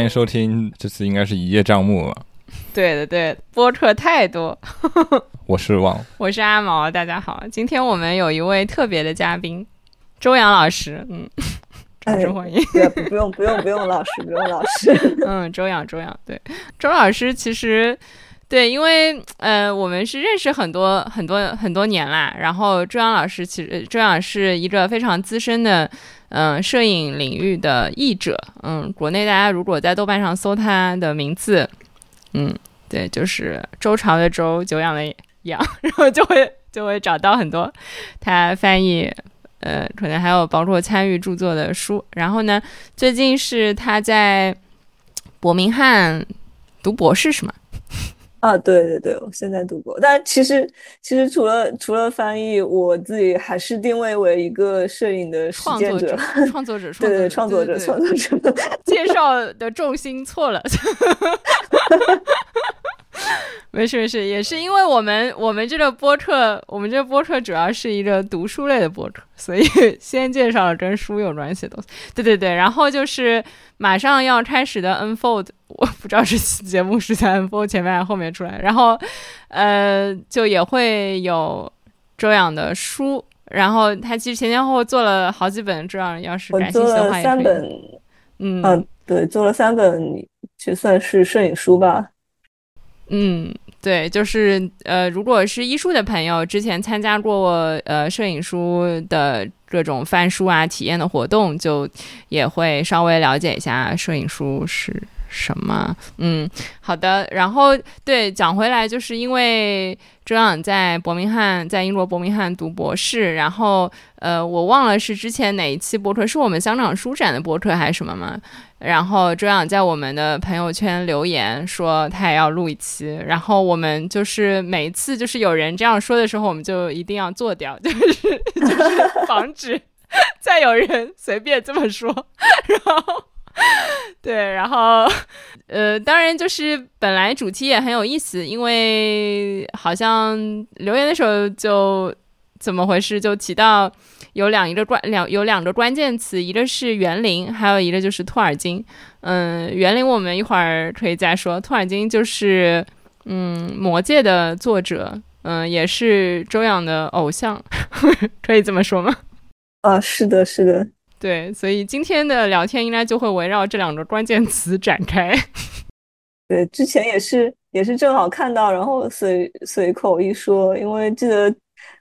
欢迎收听，这次应该是一叶障目了？对的，对，播客太多。我是王，我是阿毛，大家好。今天我们有一位特别的嘉宾，周洋老师。嗯，掌声欢迎。不不用不用不用老师，不用老师。嗯，周洋周洋，对，周老师其实对，因为呃，我们是认识很多很多很多年啦。然后周洋老师其实周洋是一个非常资深的嗯摄影领域的译者。嗯，国内大家如果在豆瓣上搜他的名字。嗯，对，就是周朝的周，久仰的仰，然后就会就会找到很多他翻译，呃，可能还有包括参与著作的书。然后呢，最近是他在伯明翰读博士，是吗？啊，对对对，我现在读过，但其实其实除了除了翻译，我自己还是定位为一个摄影的创作者，创作者，对对，创作者，创作者。介绍的重心错了。没事没事，也是因为我们我们这个播客，我们这个播客主要是一个读书类的播客，所以 先介绍了跟书有关系的东西。对对对，然后就是马上要开始的 Unfold，我 不知道这期节目是在 Unfold 前面还是后面出来。然后呃，就也会有周洋的书，然后他其实前前后后做了好几本，这样要是感兴趣的话，三本，嗯嗯，对，做了三本，就算是摄影书吧。嗯，对，就是呃，如果是艺术的朋友，之前参加过呃摄影书的各种翻书啊、体验的活动，就也会稍微了解一下摄影书是。什么？嗯，好的。然后对，讲回来，就是因为周洋在伯明翰，在英国伯明翰读博士。然后，呃，我忘了是之前哪一期播客，是我们香港书展的播客还是什么吗？然后周洋在我们的朋友圈留言说他也要录一期。然后我们就是每一次就是有人这样说的时候，我们就一定要做掉，就是就是防止再有人随便这么说。然后。对，然后，呃，当然就是本来主题也很有意思，因为好像留言的时候就怎么回事，就提到有两一个关两有两个关键词，一个是园林，还有一个就是托尔金。嗯，园林我们一会儿可以再说，托尔金就是嗯魔界的作者，嗯，也是周洋的偶像，可以这么说吗？啊，是的，是的。对，所以今天的聊天应该就会围绕这两个关键词展开。对，之前也是也是正好看到，然后随随口一说，因为记得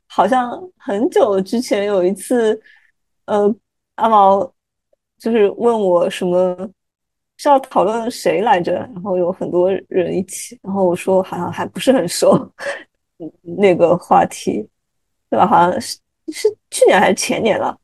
好像很久之前有一次，呃，阿毛就是问我什么是要讨论谁来着，然后有很多人一起，然后我说好像还不是很熟那个话题，对吧？好像是是去年还是前年了。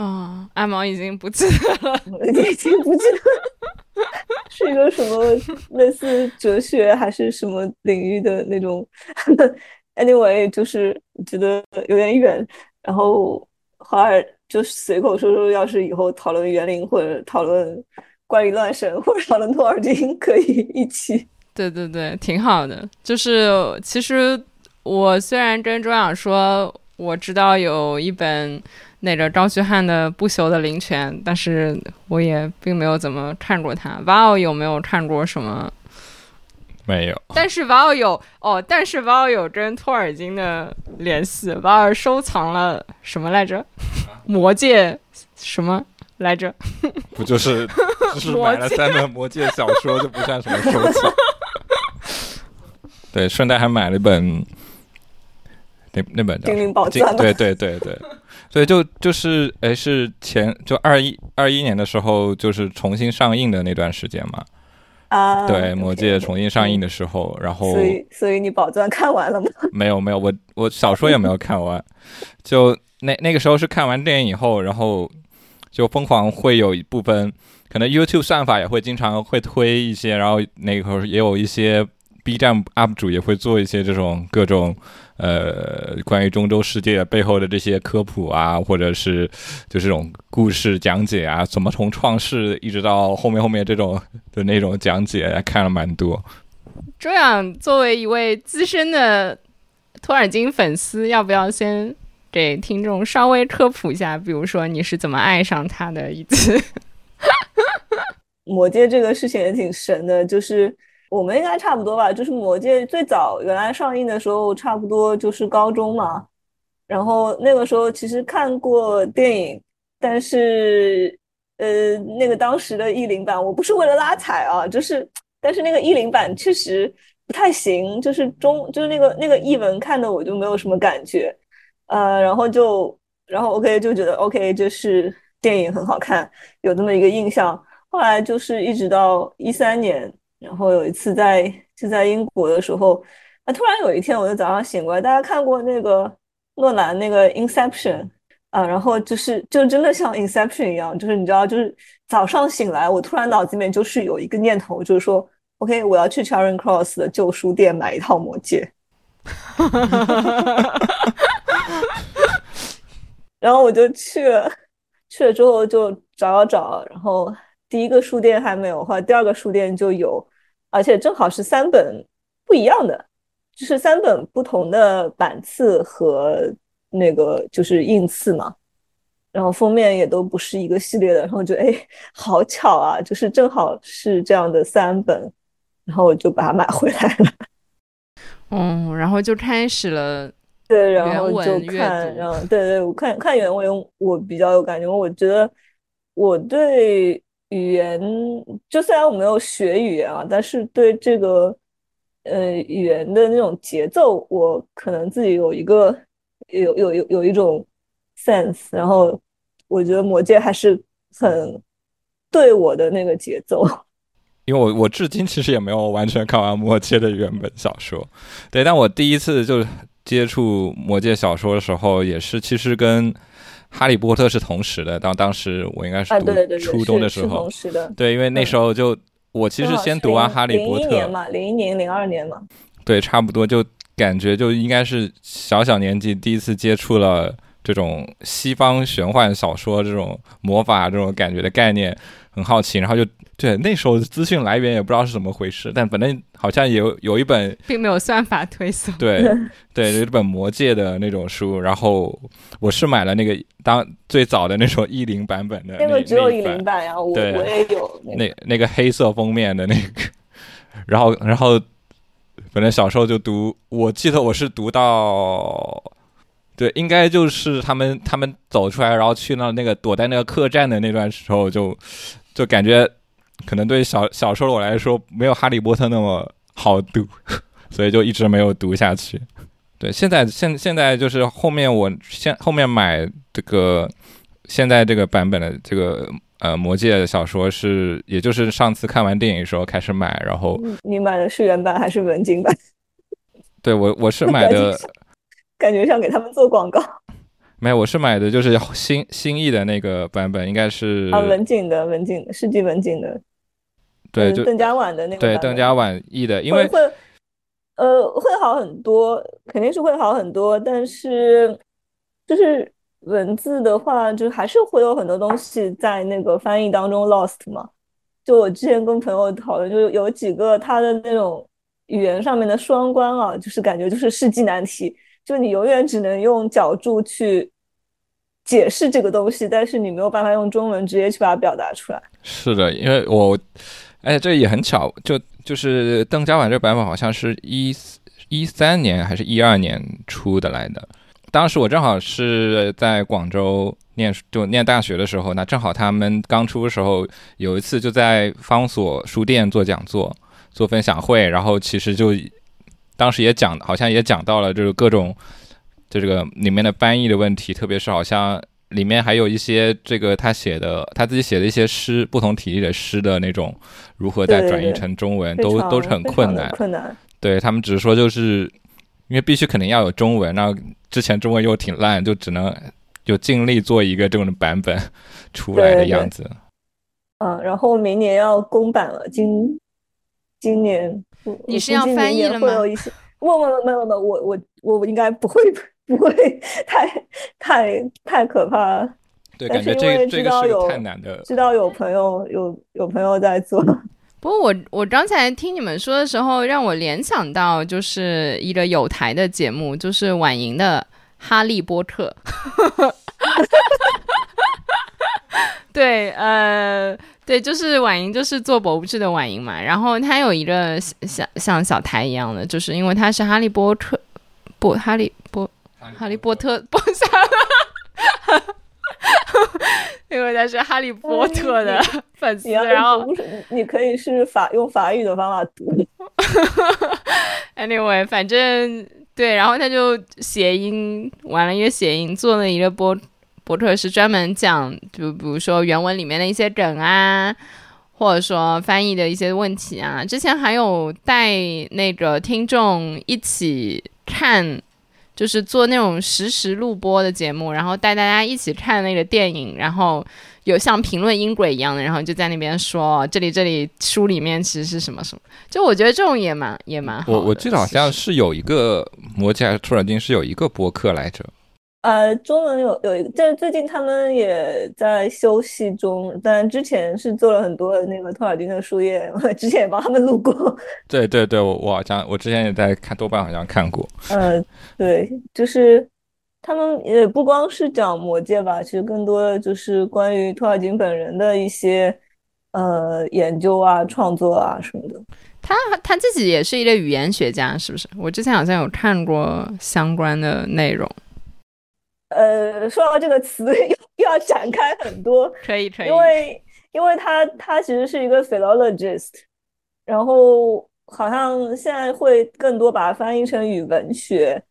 啊，阿毛已经不记得了，已经不记得是一个什么类似哲学还是什么领域的那种。Anyway，就是觉得有点远，然后华尔就随口说说，要是以后讨论园林或者讨论关于乱神或者讨论托尔金，可以一起。对对对，挺好的。就是其实我虽然跟周想说，我知道有一本。那个张旭汉的《不朽的灵泉》，但是我也并没有怎么看过他。瓦奥有没有看过什么？没有。但是瓦奥有哦，但是瓦奥有跟托尔金的联系。瓦尔收藏了什么来着？魔戒什么来着？不就是 就是买了三本魔戒小说，就不算什么收藏。对，顺带还买了一本。那那本精灵宝钻，对对对对，所以就就是哎，是前就二一二一年的时候，就是重新上映的那段时间嘛。啊，对，《魔戒》重新上映的时候，然后所以所以你宝钻看完了吗？没有没有，我我小说也没有看完，就那那个时候是看完电影以后，然后就疯狂会有一部分，可能 YouTube 算法也会经常会推一些，然后那个时候也有一些 B 站 UP 主也会做一些这种各种。呃，关于中州世界背后的这些科普啊，或者是就这种故事讲解啊，怎么从创世一直到后面后面这种的那种讲解，看了蛮多。周洋作为一位资深的托尔金粉丝，要不要先给听众稍微科普一下？比如说你是怎么爱上他的？一次？魔戒这个事情也挺神的，就是我们应该差不多吧，就是魔戒最早原来上映的时候，差不多就是高中嘛，然后那个时候其实看过电影，但是呃，那个当时的译林版，我不是为了拉踩啊，就是但是那个译林版确实不太行，就是中就是那个那个译文看的我就没有什么感觉，呃，然后就然后 OK 就觉得 OK 就是电影很好看，有这么一个印象。后来就是一直到一三年，然后有一次在就在英国的时候，啊，突然有一天我就早上醒过来，大家看过那个诺兰那个《Inception》啊，然后就是就真的像《Inception》一样，就是你知道，就是早上醒来，我突然脑子里面就是有一个念头，就是说，OK，我要去 Charing Cross 的旧书店买一套《魔戒》，然后我就去了，去了之后就找找找，然后。第一个书店还没有，后来第二个书店就有，而且正好是三本不一样的，就是三本不同的版次和那个就是印次嘛，然后封面也都不是一个系列的，然后就哎，好巧啊，就是正好是这样的三本，然后我就把它买回来了。嗯，然后就开始了，对，然后就看，然后对对，我看看原文，我比较有感觉，我觉得我对。语言就虽然我没有学语言啊，但是对这个呃语言的那种节奏，我可能自己有一个有有有有一种 sense，然后我觉得《魔戒》还是很对我的那个节奏。因为我我至今其实也没有完全看完《魔戒》的原本小说，对，但我第一次就接触《魔戒》小说的时候，也是其实跟。哈利波特是同时的，当当时我应该是读初中的时候，对，因为那时候就我其实先读完哈利波特，零一年嘛，零一年、零二年嘛，对，差不多就感觉就应该是小小年纪第一次接触了这种西方玄幻小说这种魔法这种感觉的概念。很好奇，然后就对那时候资讯来源也不知道是怎么回事，但反正好像有有一本，并没有算法推送。对 对，有一本魔界的那种书，然后我是买了那个当最早的那种译林版本的，那个只有译林版呀，我我也有那那个黑色封面的那个，然后然后反正小时候就读，我记得我是读到。对，应该就是他们他们走出来，然后去到那个躲在那个客栈的那段时候，就就感觉可能对小小时候的我来说，没有哈利波特那么好读，所以就一直没有读下去。对，现在现现在就是后面我现后面买这个现在这个版本的这个呃魔戒小说是，也就是上次看完电影的时候开始买，然后你买的是原版还是文景版？对我我是买的。感觉像给他们做广告，没有，我是买的就是新新译的那个版本，应该是啊文景的文景世纪文景的，对，就邓家婉的那个对邓家婉译的，因为会呃会好很多，肯定是会好很多，但是就是文字的话，就还是会有很多东西在那个翻译当中 lost 嘛。就我之前跟朋友讨论，就有几个他的那种语言上面的双关啊，就是感觉就是世纪难题。就你永远只能用脚注去解释这个东西，但是你没有办法用中文直接去把它表达出来。是的，因为我，哎，这也很巧，就就是邓家婉这个版本好像是一一三年还是一二年出的来的。当时我正好是在广州念就念大学的时候，那正好他们刚出的时候，有一次就在方所书店做讲座、做分享会，然后其实就。当时也讲，好像也讲到了，就是各种，就这个里面的翻译的问题，特别是好像里面还有一些这个他写的他自己写的一些诗，不同体力的诗的那种，如何再转译成中文，都都是很困难。困难。对他们只是说，就是因为必须肯定要有中文，那之前中文又挺烂，就只能就尽力做一个这种的版本出来的样子。嗯，然后明年要公版了，今今年。你是要翻译了吗？会有一些，没有没有没有，我我我应该不会不会太太太可怕。对，感觉这这个是太难的。知道有朋友有有朋友在做。不过我我刚才听你们说的时候，让我联想到就是一个有台的节目，就是婉莹的《哈利波特》。对，呃。对，就是婉莹，就是做博物志的婉莹嘛。然后她有一个像像小台一样的，就是因为她是哈利波特，不哈利波哈利波特波下，因为她是哈利波特的粉丝。然后你可以是法用法语的方法读。Anyway，反正对，然后他就谐音玩了一个谐音，做了一个波。博客是专门讲，就比如说原文里面的一些梗啊，或者说翻译的一些问题啊。之前还有带那个听众一起看，就是做那种实时录播的节目，然后带大家一起看那个电影，然后有像评论音轨一样的，然后就在那边说这里这里书里面其实是什么什么。就我觉得这种也蛮也蛮好。我我记得好像是有一个魔戒还是托尔金是有一个播客来着。呃，中文有有一个，就是最近他们也在休息中。但之前是做了很多那个托尔金的书页，我 之前也帮他们录过。对对对，我我好像我之前也在看豆瓣，好像看过。呃，对，就是他们也不光是讲魔戒吧，其实更多的就是关于托尔金本人的一些呃研究啊、创作啊什么的。他他自己也是一个语言学家，是不是？我之前好像有看过相关的内容。呃，说到这个词，又又要展开很多，可以可以，因为因为他他其实是一个 philologist，然后好像现在会更多把它翻译成语文学，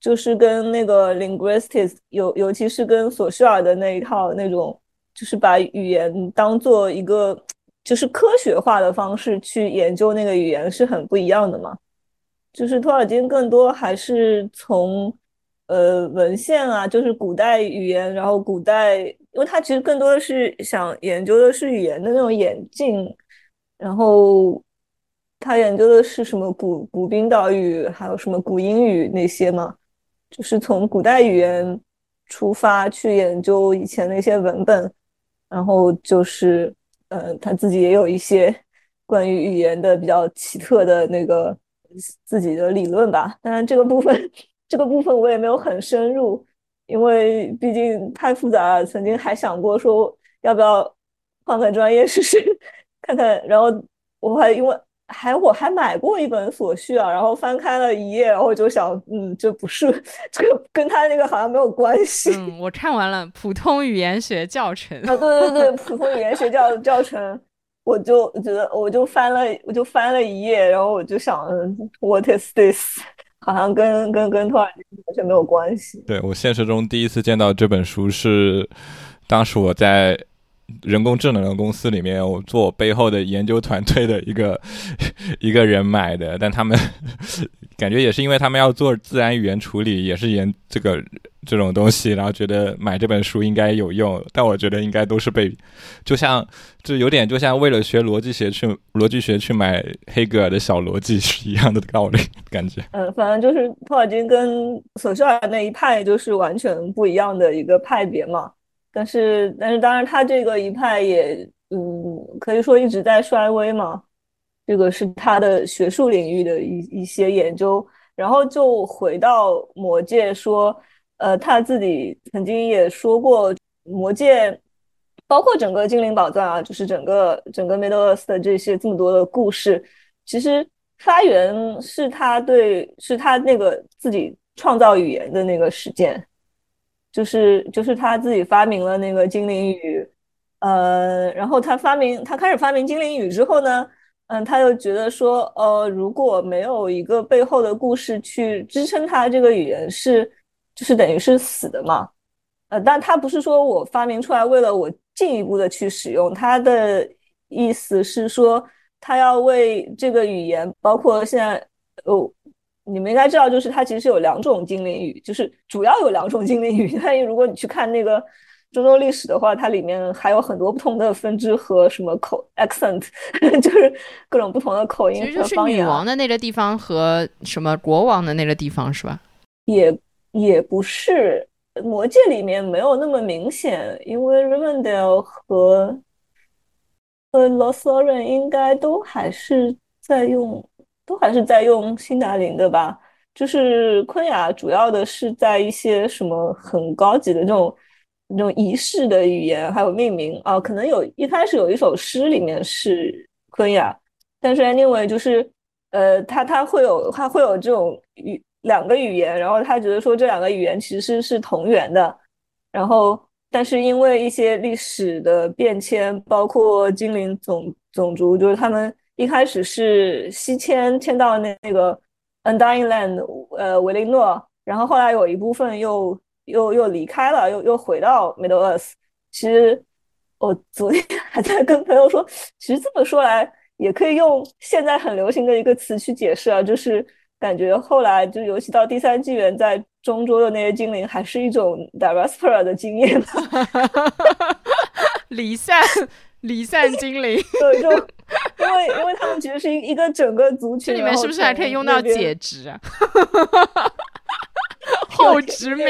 就是跟那个 linguistics，尤尤其是跟索绪尔的那一套那种，就是把语言当做一个就是科学化的方式去研究那个语言是很不一样的嘛，就是托尔金更多还是从。呃，文献啊，就是古代语言，然后古代，因为他其实更多的是想研究的是语言的那种演进，然后他研究的是什么古古冰岛语，还有什么古英语那些嘛，就是从古代语言出发去研究以前的一些文本，然后就是，呃，他自己也有一些 关于语言的比较奇特的那个自己的理论吧，当然这个部分。这个部分我也没有很深入，因为毕竟太复杂了。曾经还想过说要不要换个专业试试看看，然后我还因为还我还买过一本所需啊，然后翻开了一页，然后就想，嗯，这不是这个跟他那个好像没有关系。嗯，我看完了普通语言学教程啊，对对对，普通语言学教教程，我就觉得我就翻了我就翻了一页，然后我就想，What is this？好像跟跟跟托尔金完全没有关系。对我现实中第一次见到这本书是，当时我在人工智能的公司里面，我做背后的研究团队的一个 一个人买的，但他们 感觉也是因为他们要做自然语言处理，也是研这个。这种东西，然后觉得买这本书应该有用，但我觉得应该都是被，就像就有点就像为了学逻辑学去逻辑学去买黑格尔的小逻辑是一样的道理，感觉。嗯，反正就是托尔金跟索绪尔那一派就是完全不一样的一个派别嘛。但是，但是当然他这个一派也，嗯，可以说一直在衰微嘛。这个是他的学术领域的一一些研究，然后就回到魔界说。呃，他自己曾经也说过，《魔戒》包括整个《精灵宝藏》啊，就是整个整个 Middle Earth 的这些这么多的故事，其实发源是他对，是他那个自己创造语言的那个实践，就是就是他自己发明了那个精灵语，呃，然后他发明他开始发明精灵语之后呢，嗯，他又觉得说，呃，如果没有一个背后的故事去支撑他这个语言是。就是等于是死的嘛，呃，但他不是说我发明出来为了我进一步的去使用，他的意思是说他要为这个语言，包括现在，哦，你们应该知道，就是它其实是有两种精灵语，就是主要有两种精灵语。但如果你去看那个中东历史的话，它里面还有很多不同的分支和什么口 accent，就是各种不同的口音其实就是女王的那个地方和什么国王的那个地方是吧？也。也不是，魔戒里面没有那么明显，因为 Rivendell 和和 Lothlorien 应该都还是在用，都还是在用辛达林的吧。就是昆雅主要的是在一些什么很高级的这种那种仪式的语言，还有命名啊，可能有一开始有一首诗里面是昆雅，但是 anyway 就是呃，他他会有他会有这种语两个语言，然后他觉得说这两个语言其实是同源的，然后但是因为一些历史的变迁，包括精灵种种族，就是他们一开始是西迁迁到那那个 Undying Land，呃，维林诺，然后后来有一部分又。又又离开了，又又回到 Middle Earth。其实我昨天 还在跟朋友说，其实这么说来，也可以用现在很流行的一个词去解释啊，就是感觉后来就尤其到第三纪元，在中州的那些精灵，还是一种 diaspora 的经验，离散离散精灵。对，就因为因为他们其实是一一个整个族群，这里面是不是还可以用到解职啊？后殖民，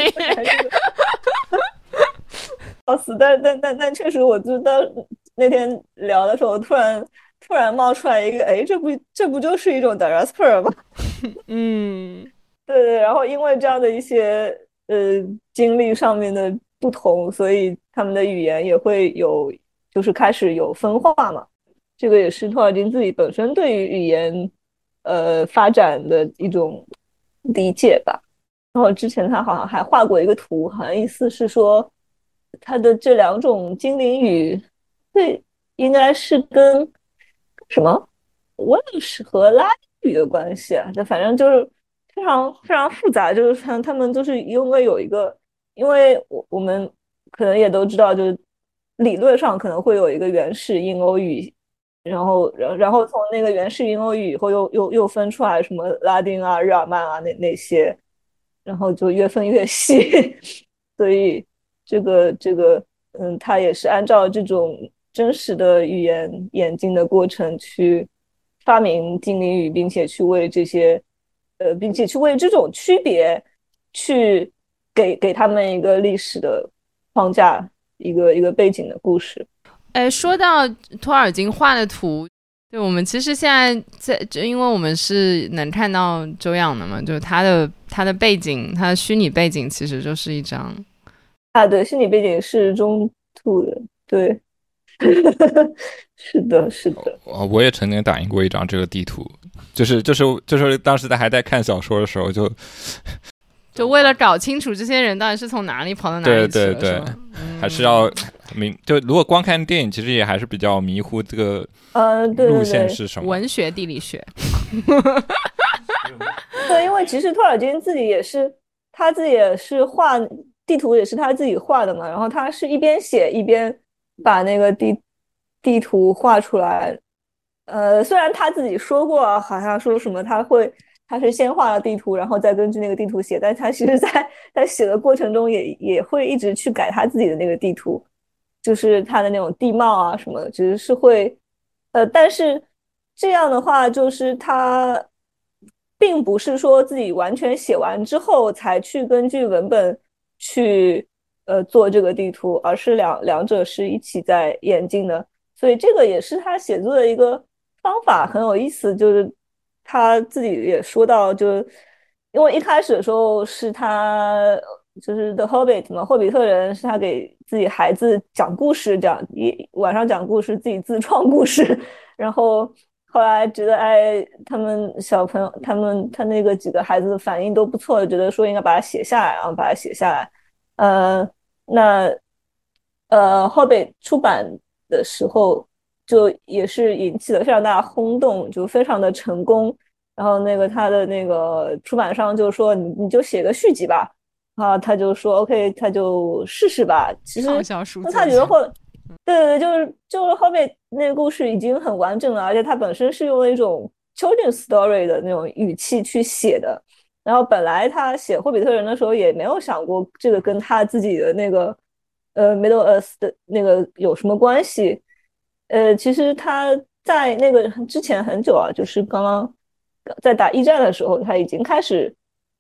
笑死！但但但但确实，我就当那天聊的时候，突然突然冒出来一个，哎，这不这不就是一种 diaspora 吗？嗯，对对。然后因为这样的一些呃经历上面的不同，所以他们的语言也会有，就是开始有分化嘛。这个也是托尔金自己本身对于语言呃发展的一种理解吧。然后之前他好像还画过一个图，好像意思是说，他的这两种精灵语，对，应该是跟什么威尔士和拉丁语的关系啊？这反正就是非常非常复杂，就是像他们都是因为有一个，因为我我们可能也都知道，就是理论上可能会有一个原始印欧语，然后然然后从那个原始印欧语以后又又又分出来什么拉丁啊、日耳曼啊那那些。然后就越分越细，所以这个这个嗯，他也是按照这种真实的语言演进的过程去发明精灵语，并且去为这些呃，并且去为这种区别去给给他们一个历史的框架，一个一个背景的故事。哎，说到托尔金画的图。对，我们其实现在在，就因为我们是能看到周养的嘛，就是他的他的背景，他的虚拟背景其实就是一张啊，对，虚拟背景是中土的，对，是的，是的。啊我也曾经打印过一张这个地图，就是就是就是当时在还在看小说的时候，就就为了搞清楚这些人到底是从哪里跑到哪里去，对对对，还是要明就如果光看电影，其实也还是比较迷糊这个。呃，对路线是什么？文学、地理学。对，因为其实托尔金自己也是，他自己也是画地图，也是他自己画的嘛。然后他是一边写一边把那个地地图画出来。呃，虽然他自己说过，好像说什么他会，他是先画了地图，然后再根据那个地图写。但他其实在在写的过程中，也也会一直去改他自己的那个地图，就是他的那种地貌啊什么，其实是会。呃，但是这样的话，就是他并不是说自己完全写完之后才去根据文本去呃做这个地图，而是两两者是一起在演进的。所以这个也是他写作的一个方法，很有意思。就是他自己也说到，就因为一开始的时候是他就是《The Hobbit》嘛，《霍比特人》是他给。自己孩子讲故事，讲一晚上讲故事，自己自创故事，然后后来觉得，哎，他们小朋友，他们他那个几个孩子反应都不错，觉得说应该把它写下来，然后把它写下来。呃，那呃，Hobbit 出版的时候，就也是引起了非常大的轰动，就非常的成功。然后那个他的那个出版商就说，你你就写个续集吧。啊，他就说 OK，他就试试吧。其实他觉得后，对对对，就是就是后面那个故事已经很完整了，而且他本身是用了一种 children's story 的那种语气去写的。然后本来他写霍比特人的时候也没有想过这个跟他自己的那个呃 Middle Earth 的那个有什么关系。呃，其实他在那个之前很久啊，就是刚刚在打一战的时候，他已经开始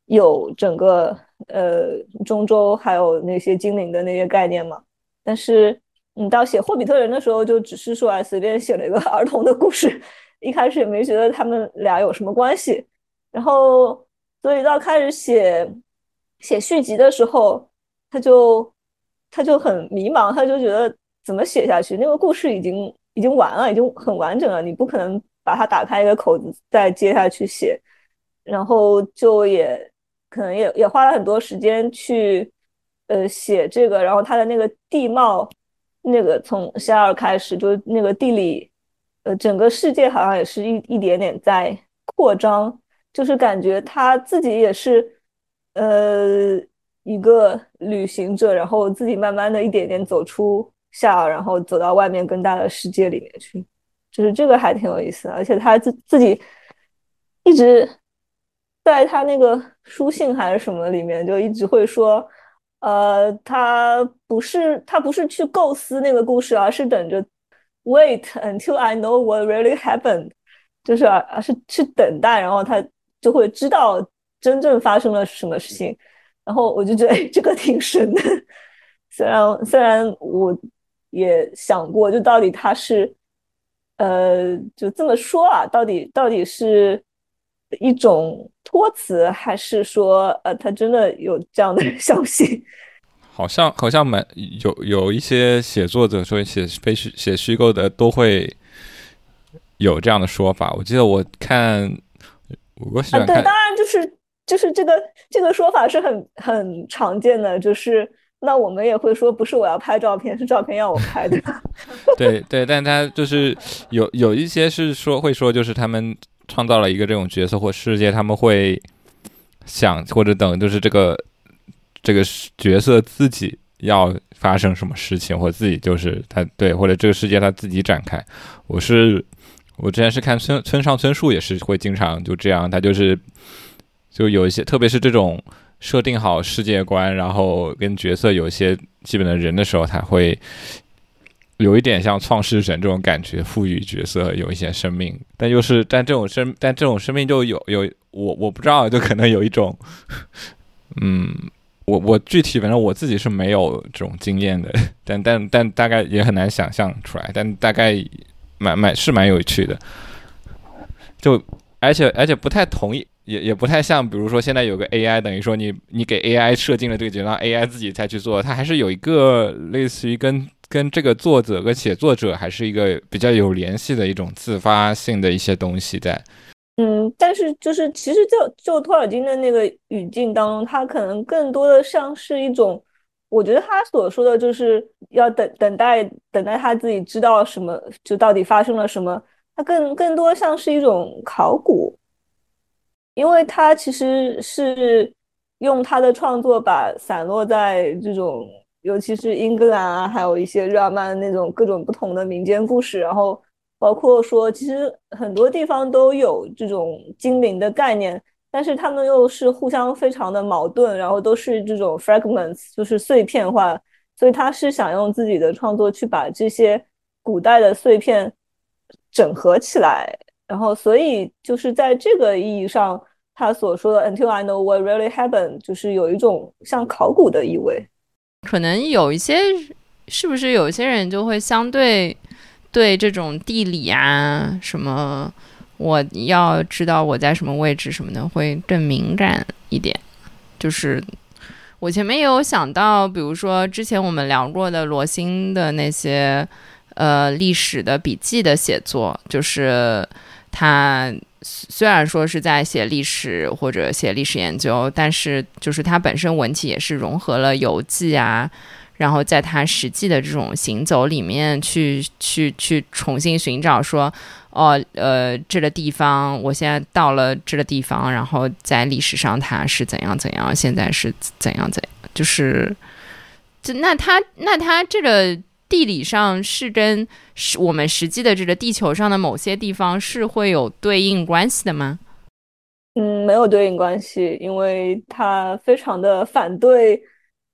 有整个。呃，中州还有那些精灵的那些概念嘛，但是你到写霍比特人的时候，就只是说啊，随便写了一个 儿童的故事，一开始也没觉得他们俩有什么关系，然后所以到开始写写续集的时候，他就他就很迷茫，他就觉得怎么写下去？那个故事已经已经完了，已经很完整了，你不可能把它打开一个口子再接下去写。然后就也可能也也花了很多时间去呃写这个，然后他的那个地貌，那个从夏尔开始，就那个地理，呃，整个世界好像也是一一点点在扩张，就是感觉他自己也是呃一个旅行者，然后自己慢慢的一点点走出夏尔，然后走到外面更大的世界里面去，就是这个还挺有意思的，而且他自自己一直。在他那个书信还是什么里面，就一直会说，呃，他不是他不是去构思那个故事，而是等着 wait until I know what really happened，就是而是去等待，然后他就会知道真正发生了什么事情。然后我就觉得，哎，这个挺神的。虽然虽然我也想过，就到底他是，呃，就这么说啊，到底到底是。一种托词，还是说，呃，他真的有这样的 消息？好像好像蛮有有一些写作者说写非虚写虚构的都会有这样的说法。我记得我看，我喜欢看，对，当然就是就是这个这个说法是很很常见的，就是那我们也会说，不是我要拍照片，是照片要我拍的。对对，但他就是有有一些是说会说，就是他们。创造了一个这种角色或世界，他们会想或者等，就是这个这个角色自己要发生什么事情，或自己就是他对，或者这个世界他自己展开。我是我之前是看村村上春树，也是会经常就这样，他就是就有一些，特别是这种设定好世界观，然后跟角色有一些基本的人的时候，他会。有一点像创世神这种感觉，赋予角色有一些生命，但又是但这种生但这种生命就有有我我不知道，就可能有一种，嗯，我我具体反正我自己是没有这种经验的，但但但大概也很难想象出来，但大概蛮蛮是蛮有趣的，就而且而且不太同意，也也不太像，比如说现在有个 AI，等于说你你给 AI 设定了这个角色，AI 自己才去做，它还是有一个类似于跟。跟这个作者跟写作者还是一个比较有联系的一种自发性的一些东西在。嗯，但是就是其实就就托尔金的那个语境当中，他可能更多的像是一种，我觉得他所说的就是要等等待等待他自己知道什么，就到底发生了什么，他更更多像是一种考古，因为他其实是用他的创作把散落在这种。尤其是英格兰啊，还有一些日耳曼那种各种不同的民间故事，然后包括说，其实很多地方都有这种精灵的概念，但是他们又是互相非常的矛盾，然后都是这种 fragments，就是碎片化，所以他是想用自己的创作去把这些古代的碎片整合起来，然后所以就是在这个意义上，他所说的 until I know what really happened，就是有一种像考古的意味。可能有一些，是不是有一些人就会相对对这种地理啊什么，我要知道我在什么位置什么的会更敏感一点。就是我前面也有想到，比如说之前我们聊过的罗欣的那些呃历史的笔记的写作，就是他。虽然说是在写历史或者写历史研究，但是就是他本身文体也是融合了游记啊，然后在他实际的这种行走里面去去去重新寻找说，哦呃这个地方我现在到了这个地方，然后在历史上它是怎样怎样，现在是怎样怎样，就是，就那他那他这个。地理上是跟是我们实际的这个地球上的某些地方是会有对应关系的吗？嗯，没有对应关系，因为他非常的反对，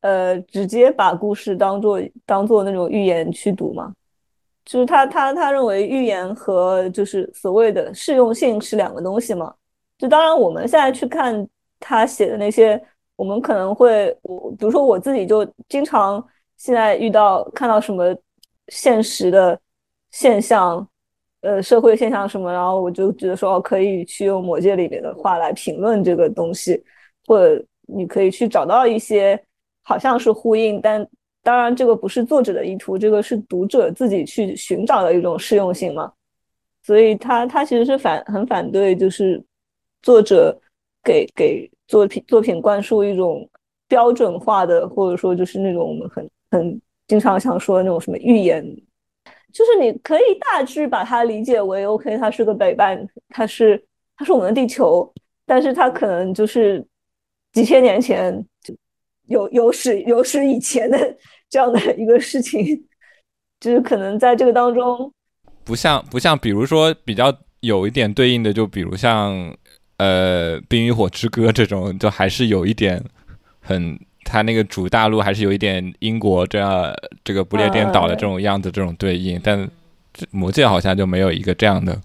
呃，直接把故事当做当做那种寓言去读嘛。就是他他他认为寓言和就是所谓的适用性是两个东西嘛。就当然我们现在去看他写的那些，我们可能会我比如说我自己就经常。现在遇到看到什么现实的现象，呃，社会现象什么，然后我就觉得说，可以去用魔戒里面的话来评论这个东西，或者你可以去找到一些好像是呼应，但当然这个不是作者的意图，这个是读者自己去寻找的一种适用性嘛。所以他他其实是反很反对，就是作者给给作品作品灌输一种标准化的，或者说就是那种我们很很经常想说的那种什么预言，就是你可以大致把它理解为 OK，它是个北半，它是它是我们的地球，但是它可能就是几千年前就有有史有史以前的这样的一个事情，就是可能在这个当中。不像不像，比如说比较有一点对应的，就比如像呃《冰与火之歌》这种，就还是有一点很，它那个主大陆还是有一点英国这样这个不列颠岛的这种样子，这种对应。但魔戒好像就没有一个这样的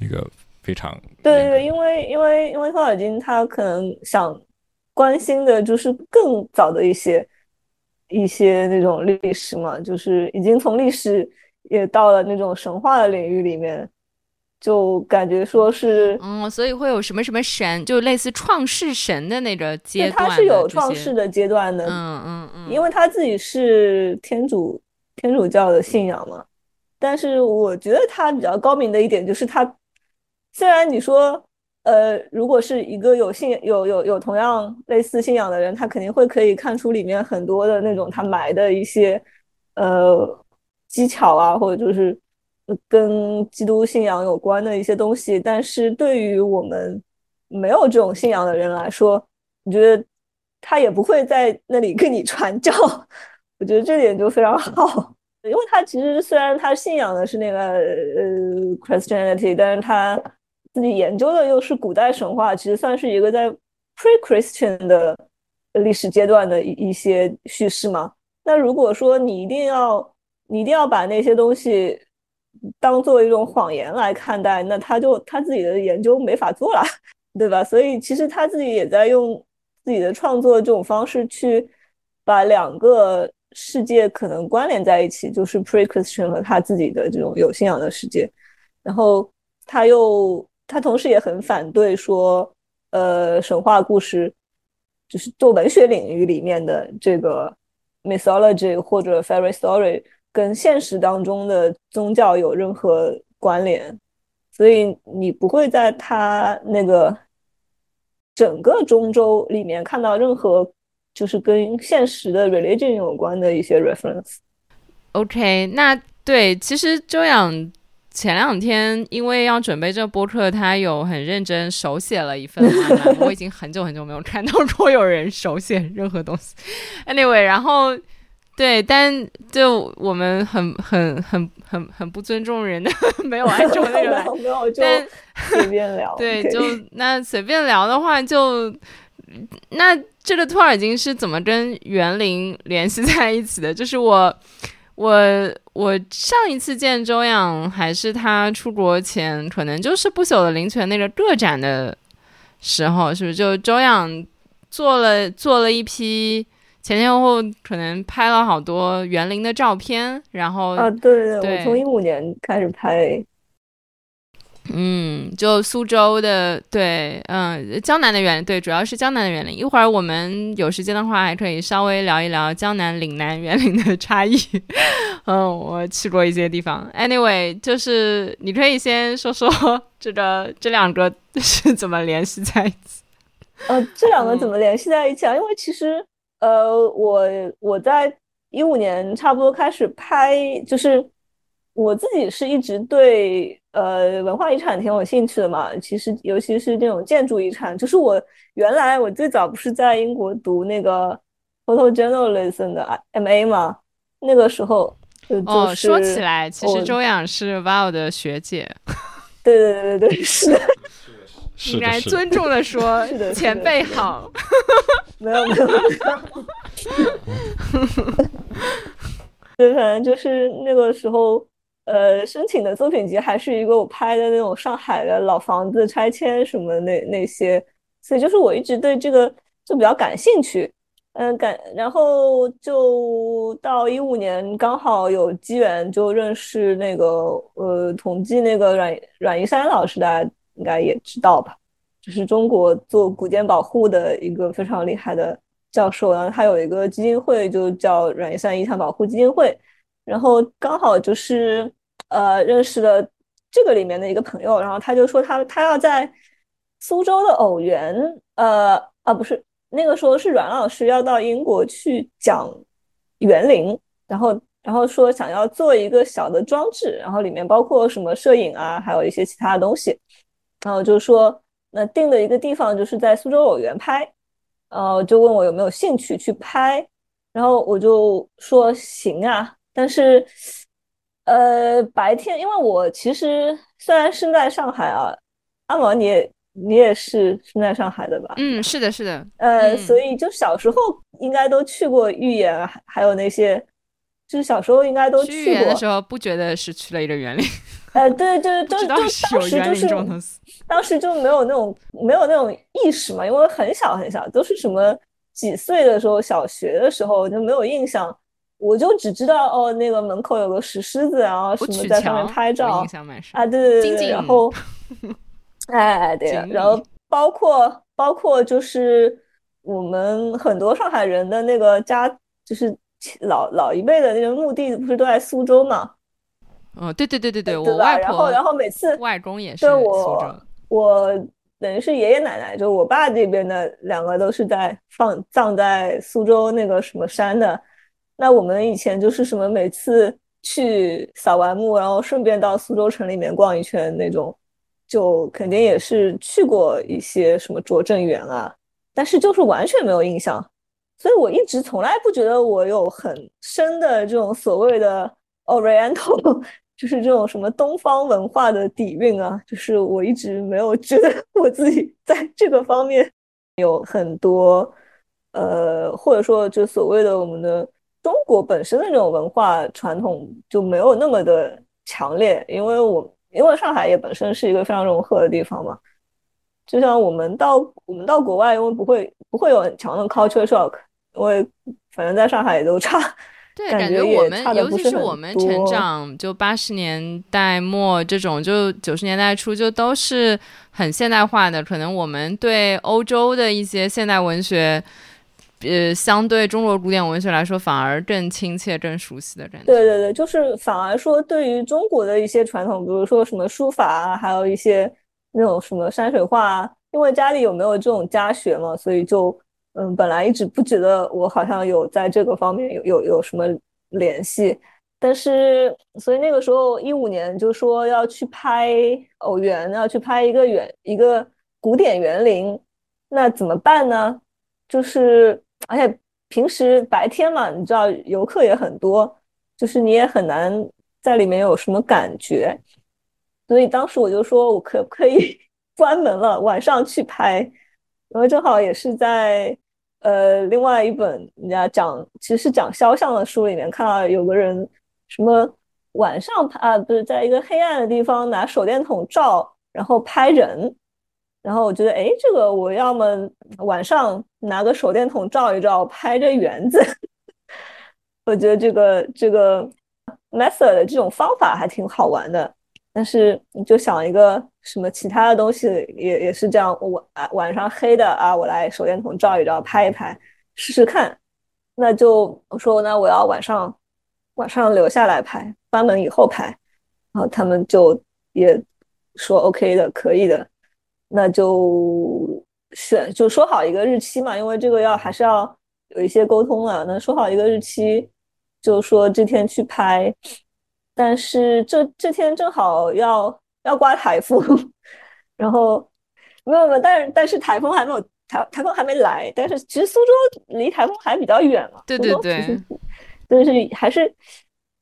一个非常对对，因为因为因为托尔金他可能想关心的就是更早的一些一些那种历史嘛，就是已经从历史。也到了那种神话的领域里面，就感觉说是，嗯，所以会有什么什么神，就类似创世神的那个阶段，他是有创世的阶段的，嗯嗯嗯，因为他自己是天主天主教的信仰嘛。但是我觉得他比较高明的一点就是，他虽然你说，呃，如果是一个有信有有有同样类似信仰的人，他肯定会可以看出里面很多的那种他埋的一些，呃。技巧啊，或者就是跟基督信仰有关的一些东西，但是对于我们没有这种信仰的人来说，你觉得他也不会在那里跟你传教。我觉得这点就非常好，因为他其实虽然他信仰的是那个呃 Christianity，但是他自己研究的又是古代神话，其实算是一个在 pre-Christian 的历史阶段的一一些叙事嘛。那如果说你一定要你一定要把那些东西当做一种谎言来看待，那他就他自己的研究没法做了，对吧？所以其实他自己也在用自己的创作这种方式去把两个世界可能关联在一起，就是 pre-Christian 和他自己的这种有信仰的世界。然后他又他同时也很反对说，呃，神话故事就是做文学领域里面的这个 mythology 或者 fairy story。跟现实当中的宗教有任何关联，所以你不会在他那个整个中州里面看到任何就是跟现实的 religion 有关的一些 reference。OK，那对，其实周洋前两天因为要准备这个播客，他有很认真手写了一份 我已经很久很久没有看到过有人手写任何东西。Anyway，然后。对，但就我们很很很很很不尊重人的，没有按照那个来，但 随便聊。对，就那随便聊的话，就那这个托尔金是怎么跟园林联系在一起的？就是我我我上一次见周洋，还是他出国前，可能就是不朽的灵泉那个个展的时候，是不是？就周洋做了做了一批。前前后后可能拍了好多园林的照片，然后啊，对对，我从一五年开始拍，嗯，就苏州的，对，嗯，江南的园林，对，主要是江南的园林。一会儿我们有时间的话，还可以稍微聊一聊江南、岭南园林的差异。嗯，我去过一些地方。Anyway，就是你可以先说说这个这两个 是怎么联系在一起？呃，这两个怎么联系在一起啊？因为其实。呃，我我在一五年差不多开始拍，就是我自己是一直对呃文化遗产挺有兴趣的嘛。其实尤其是这种建筑遗产，就是我原来我最早不是在英国读那个 photojournalism 的 MA 嘛，那个时候哦，说起来，其实周仰是 VOW 的学姐。对对对对对，是的。应该尊重的说，前辈好。没有没有。对，反正就是那个时候，呃，申请的作品集还是一个我拍的那种上海的老房子拆迁什么那那些，所以就是我一直对这个就比较感兴趣。嗯，感然后就到一五年刚好有机缘就认识那个呃统计那个阮阮一山老师大家。应该也知道吧，就是中国做古建保护的一个非常厉害的教授，然后他有一个基金会，就叫软山遗产保护基金会，然后刚好就是呃认识了这个里面的一个朋友，然后他就说他他要在苏州的偶园，呃啊不是那个时候是阮老师要到英国去讲园林，然后然后说想要做一个小的装置，然后里面包括什么摄影啊，还有一些其他的东西，然后就说。那定的一个地方就是在苏州偶园拍，呃，就问我有没有兴趣去拍，然后我就说行啊，但是，呃，白天因为我其实虽然生在上海啊，阿毛你也你也是生在上海的吧？嗯，是的，是的，呃，所以就小时候应该都去过豫园，还还有那些，就是小时候应该都去过。的时候不觉得是去了一个园林。呃，对，就是就就当时就是当时就没有那种没有那种意识嘛，因为很小很小，都是什么几岁的时候，小学的时候就没有印象，我就只知道哦，那个门口有个石狮子，然后什么在上面拍照啊，对对对对，然后哎对，然后包括包括就是我们很多上海人的那个家，就是老老一辈的那个墓地，不是都在苏州嘛？哦，对对对对对，我外婆，然后然后每次外公也是，对我我等于是爷爷奶奶，就我爸这边的两个都是在放葬在苏州那个什么山的。那我们以前就是什么，每次去扫完墓，然后顺便到苏州城里面逛一圈那种，就肯定也是去过一些什么拙政园啊，但是就是完全没有印象，所以我一直从来不觉得我有很深的这种所谓的 Oriental。就是这种什么东方文化的底蕴啊，就是我一直没有觉得 我自己在这个方面有很多，呃，或者说就所谓的我们的中国本身的这种文化传统就没有那么的强烈，因为我因为上海也本身是一个非常融合的地方嘛，就像我们到我们到国外，因为不会不会有很强的 culture shock，因为反正在上海也都差。对，感觉我们尤其是我们成长，就八十年代末这种，就九十年代初，就都是很现代化的。可能我们对欧洲的一些现代文学，呃，相对中国古典文学来说，反而更亲切、更熟悉的感觉。对对对，就是反而说，对于中国的一些传统，比如说什么书法啊，还有一些那种什么山水画啊，因为家里有没有这种家学嘛，所以就。嗯，本来一直不觉得我好像有在这个方面有有有什么联系，但是所以那个时候一五年就说要去拍偶园，要去拍一个园一个古典园林，那怎么办呢？就是而且平时白天嘛，你知道游客也很多，就是你也很难在里面有什么感觉，所以当时我就说我可不可以 关门了，晚上去拍，因为正好也是在。呃，另外一本人家讲，其实是讲肖像的书里面看到有个人，什么晚上啊，不是在一个黑暗的地方拿手电筒照，然后拍人，然后我觉得，哎，这个我要么晚上拿个手电筒照一照，拍这园子，我觉得这个这个 method 的这种方法还挺好玩的。但是你就想一个什么其他的东西也也是这样，晚晚上黑的啊，我来手电筒照一照，拍一拍，试试看。那就我说那我要晚上晚上留下来拍，关门以后拍。然后他们就也说 OK 的，可以的。那就选就说好一个日期嘛，因为这个要还是要有一些沟通啊。那说好一个日期，就说这天去拍。但是这这天正好要要刮台风，然后没有没有，但是但是台风还没有台台风还没来，但是其实苏州离台风还比较远嘛，对对对，但是还是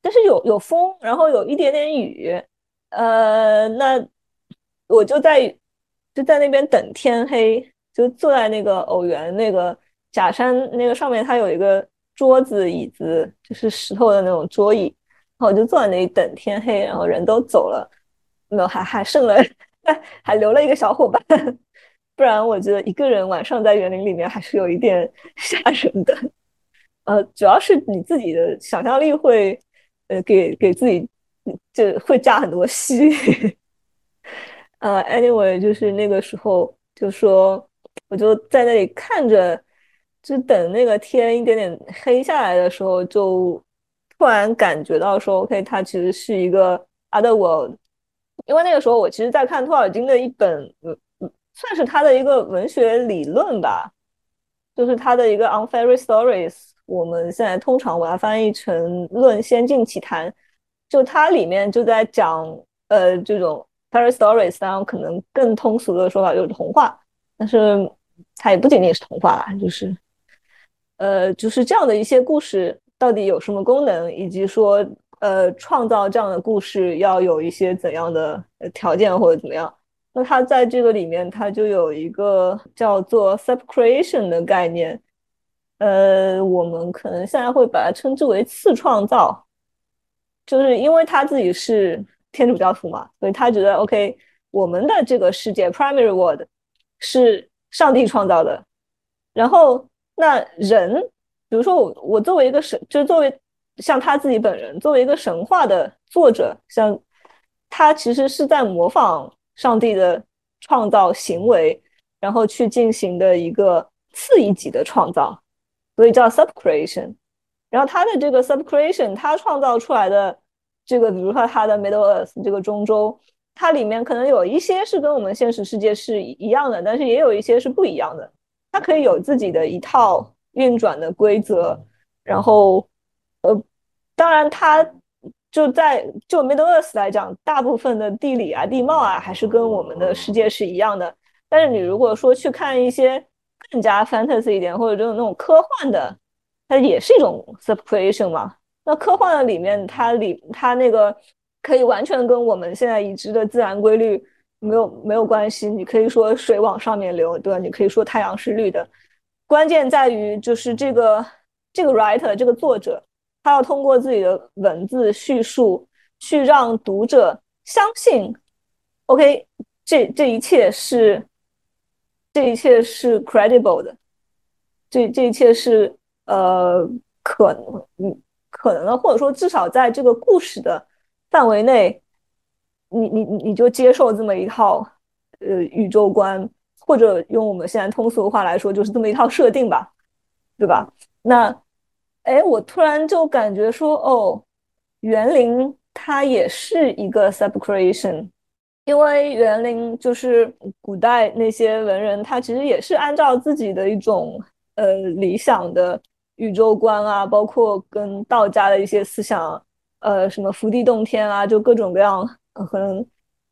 但是有有风，然后有一点点雨，呃，那我就在就在那边等天黑，就坐在那个偶园那个假山那个上面，它有一个桌子椅子，就是石头的那种桌椅。然后我就坐在那里等天黑，然后人都走了，那还还剩了，还留了一个小伙伴，不然我觉得一个人晚上在园林里面还是有一点 吓人的。呃，主要是你自己的想象力会，呃，给给自己就会加很多戏。呃，anyway，就是那个时候就说，我就在那里看着就等那个天一点点黑下来的时候，就突然感觉到说，OK，它其实是一个 other world。因为那个时候我其实在看托尔金的一本，算是他的一个文学理论吧，就是他的一个 On Fairy Stories。我们现在通常把它翻译成《论仙境奇谈》，就它里面就在讲，呃，这种 Fairy Stories，当然可能更通俗的说法就是童话，但是它也不仅仅是童话啦，就是。呃，就是这样的一些故事到底有什么功能，以及说，呃，创造这样的故事要有一些怎样的条件或者怎么样？那它在这个里面，它就有一个叫做 subcreation 的概念。呃，我们可能现在会把它称之为次创造，就是因为他自己是天主教徒嘛，所以他觉得 OK，我们的这个世界 primary world 是上帝创造的，然后。那人，比如说我，我作为一个神，就作为像他自己本人，作为一个神话的作者，像他其实是在模仿上帝的创造行为，然后去进行的一个次一级的创造，所以叫 subcreation。然后他的这个 subcreation，他创造出来的这个，比如说他的 Middle Earth 这个中州，它里面可能有一些是跟我们现实世界是一样的，但是也有一些是不一样的。它可以有自己的一套运转的规则，然后，呃，当然，它就在就 Middle Earth 来讲，大部分的地理啊、地貌啊，还是跟我们的世界是一样的。但是你如果说去看一些更加 fantasy 一点，或者这种那种科幻的，它也是一种 subcreation 嘛。那科幻的里面，它里它那个可以完全跟我们现在已知的自然规律。没有没有关系，你可以说水往上面流，对吧？你可以说太阳是绿的。关键在于就是这个这个 writer 这个作者，他要通过自己的文字叙述，去让读者相信，OK，这这一切是这一切是 credible 的，这这一切是呃可能可能的，或者说至少在这个故事的范围内。你你你就接受这么一套呃宇宙观，或者用我们现在通俗的话来说，就是这么一套设定吧，对吧？那哎，我突然就感觉说，哦，园林它也是一个 subcreation，因为园林就是古代那些文人，他其实也是按照自己的一种呃理想的宇宙观啊，包括跟道家的一些思想，呃，什么福地洞天啊，就各种各样。可能，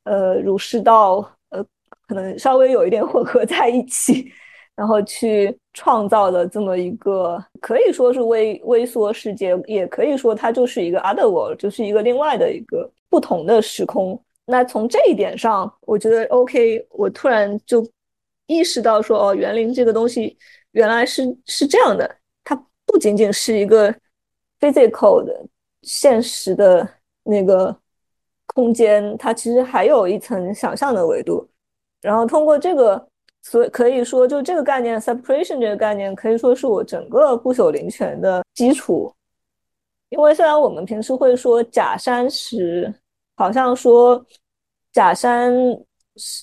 呃，儒释道，呃，可能稍微有一点 混合在一起，然后去创造的这么一个，可以说是微微缩世界，也可以说它就是一个 other world，就是一个另外的一个不同的时空。那从这一点上，我觉得 OK，我突然就意识到说，哦，园林这个东西原来是是这样的，它不仅仅是一个 physical 的现实的那个。空间它其实还有一层想象的维度，然后通过这个，所以可以说就这个概念 separation 这个概念可以说是我整个不朽灵泉的基础。因为虽然我们平时会说假山石，好像说假山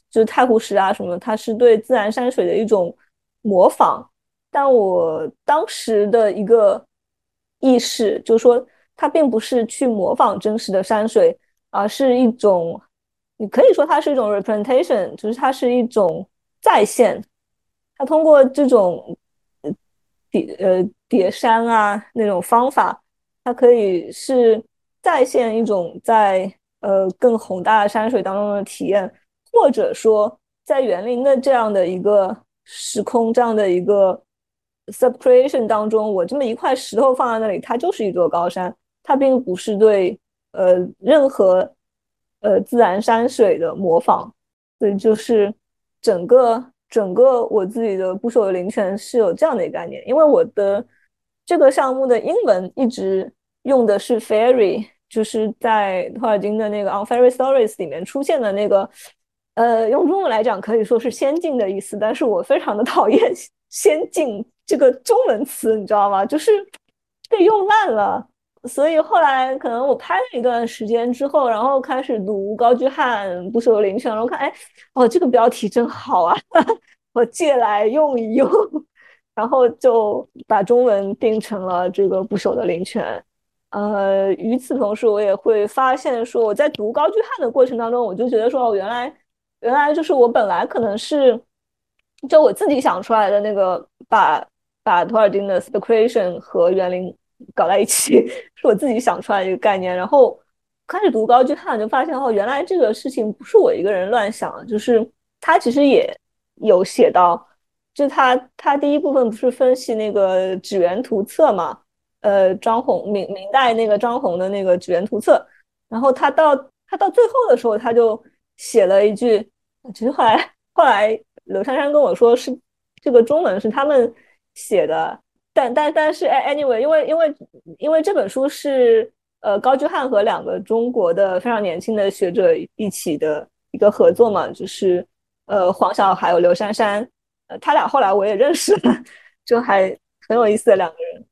就是太湖石啊什么，它是对自然山水的一种模仿，但我当时的一个意识就是说，它并不是去模仿真实的山水。而是一种，你可以说它是一种 representation，就是它是一种再现。它通过这种叠呃叠山啊那种方法，它可以是再现一种在呃更宏大的山水当中的体验，或者说在园林的这样的一个时空这样的一个 subcreation 当中，我这么一块石头放在那里，它就是一座高山，它并不是对。呃，任何呃自然山水的模仿，所以就是整个整个我自己的不朽的灵泉是有这样的一个概念，因为我的这个项目的英文一直用的是 fairy，就是在托尔金的那个 On Fairy Stories 里面出现的那个，呃，用中文来讲可以说是仙境的意思，但是我非常的讨厌 仙境这个中文词，你知道吗？就是被用烂了。所以后来可能我拍了一段时间之后，然后开始读高居翰不朽的灵泉，然后看，哎，哦，这个标题真好啊，我借来用一用。然后就把中文定成了这个不朽的灵泉。呃，与此同时，我也会发现说，我在读高居汉的过程当中，我就觉得说，哦，原来原来就是我本来可能是就我自己想出来的那个把把托尔金的 speculation 和园林搞在一起，是我自己想出来的一个概念。然后开始读高居汉，就发现哦，原来这个事情不是我一个人乱想，就是他其实也有写到。就他，他第一部分不是分析那个纸园图册嘛？呃，张宏明明代那个张宏的那个纸园图册，然后他到他到最后的时候，他就写了一句，其实后来后来刘珊珊跟我说是这个中文是他们写的，但但但是 anyway，因为因为因为这本书是呃高居翰和两个中国的非常年轻的学者一起的一个合作嘛，就是呃黄晓还有刘珊珊。呃，他俩后来我也认识了，就还很有意思的两个人。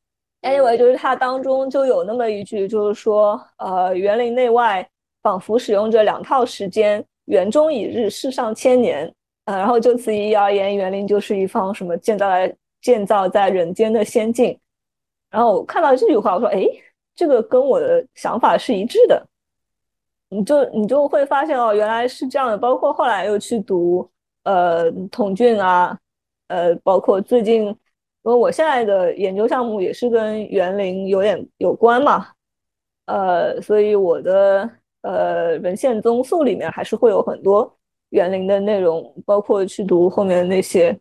Anyway，就是他当中就有那么一句，就是说，呃，园林内外仿佛使用着两套时间，园中已日，世上千年。呃，然后就此意义而言，园林就是一方什么建造在建造在人间的仙境。然后我看到这句话，我说，哎，这个跟我的想法是一致的。你就你就会发现哦，原来是这样的。包括后来又去读呃童俊啊。呃，包括最近，因为我现在的研究项目也是跟园林有点有关嘛，呃，所以我的呃文献综述里面还是会有很多园林的内容，包括去读后面那些，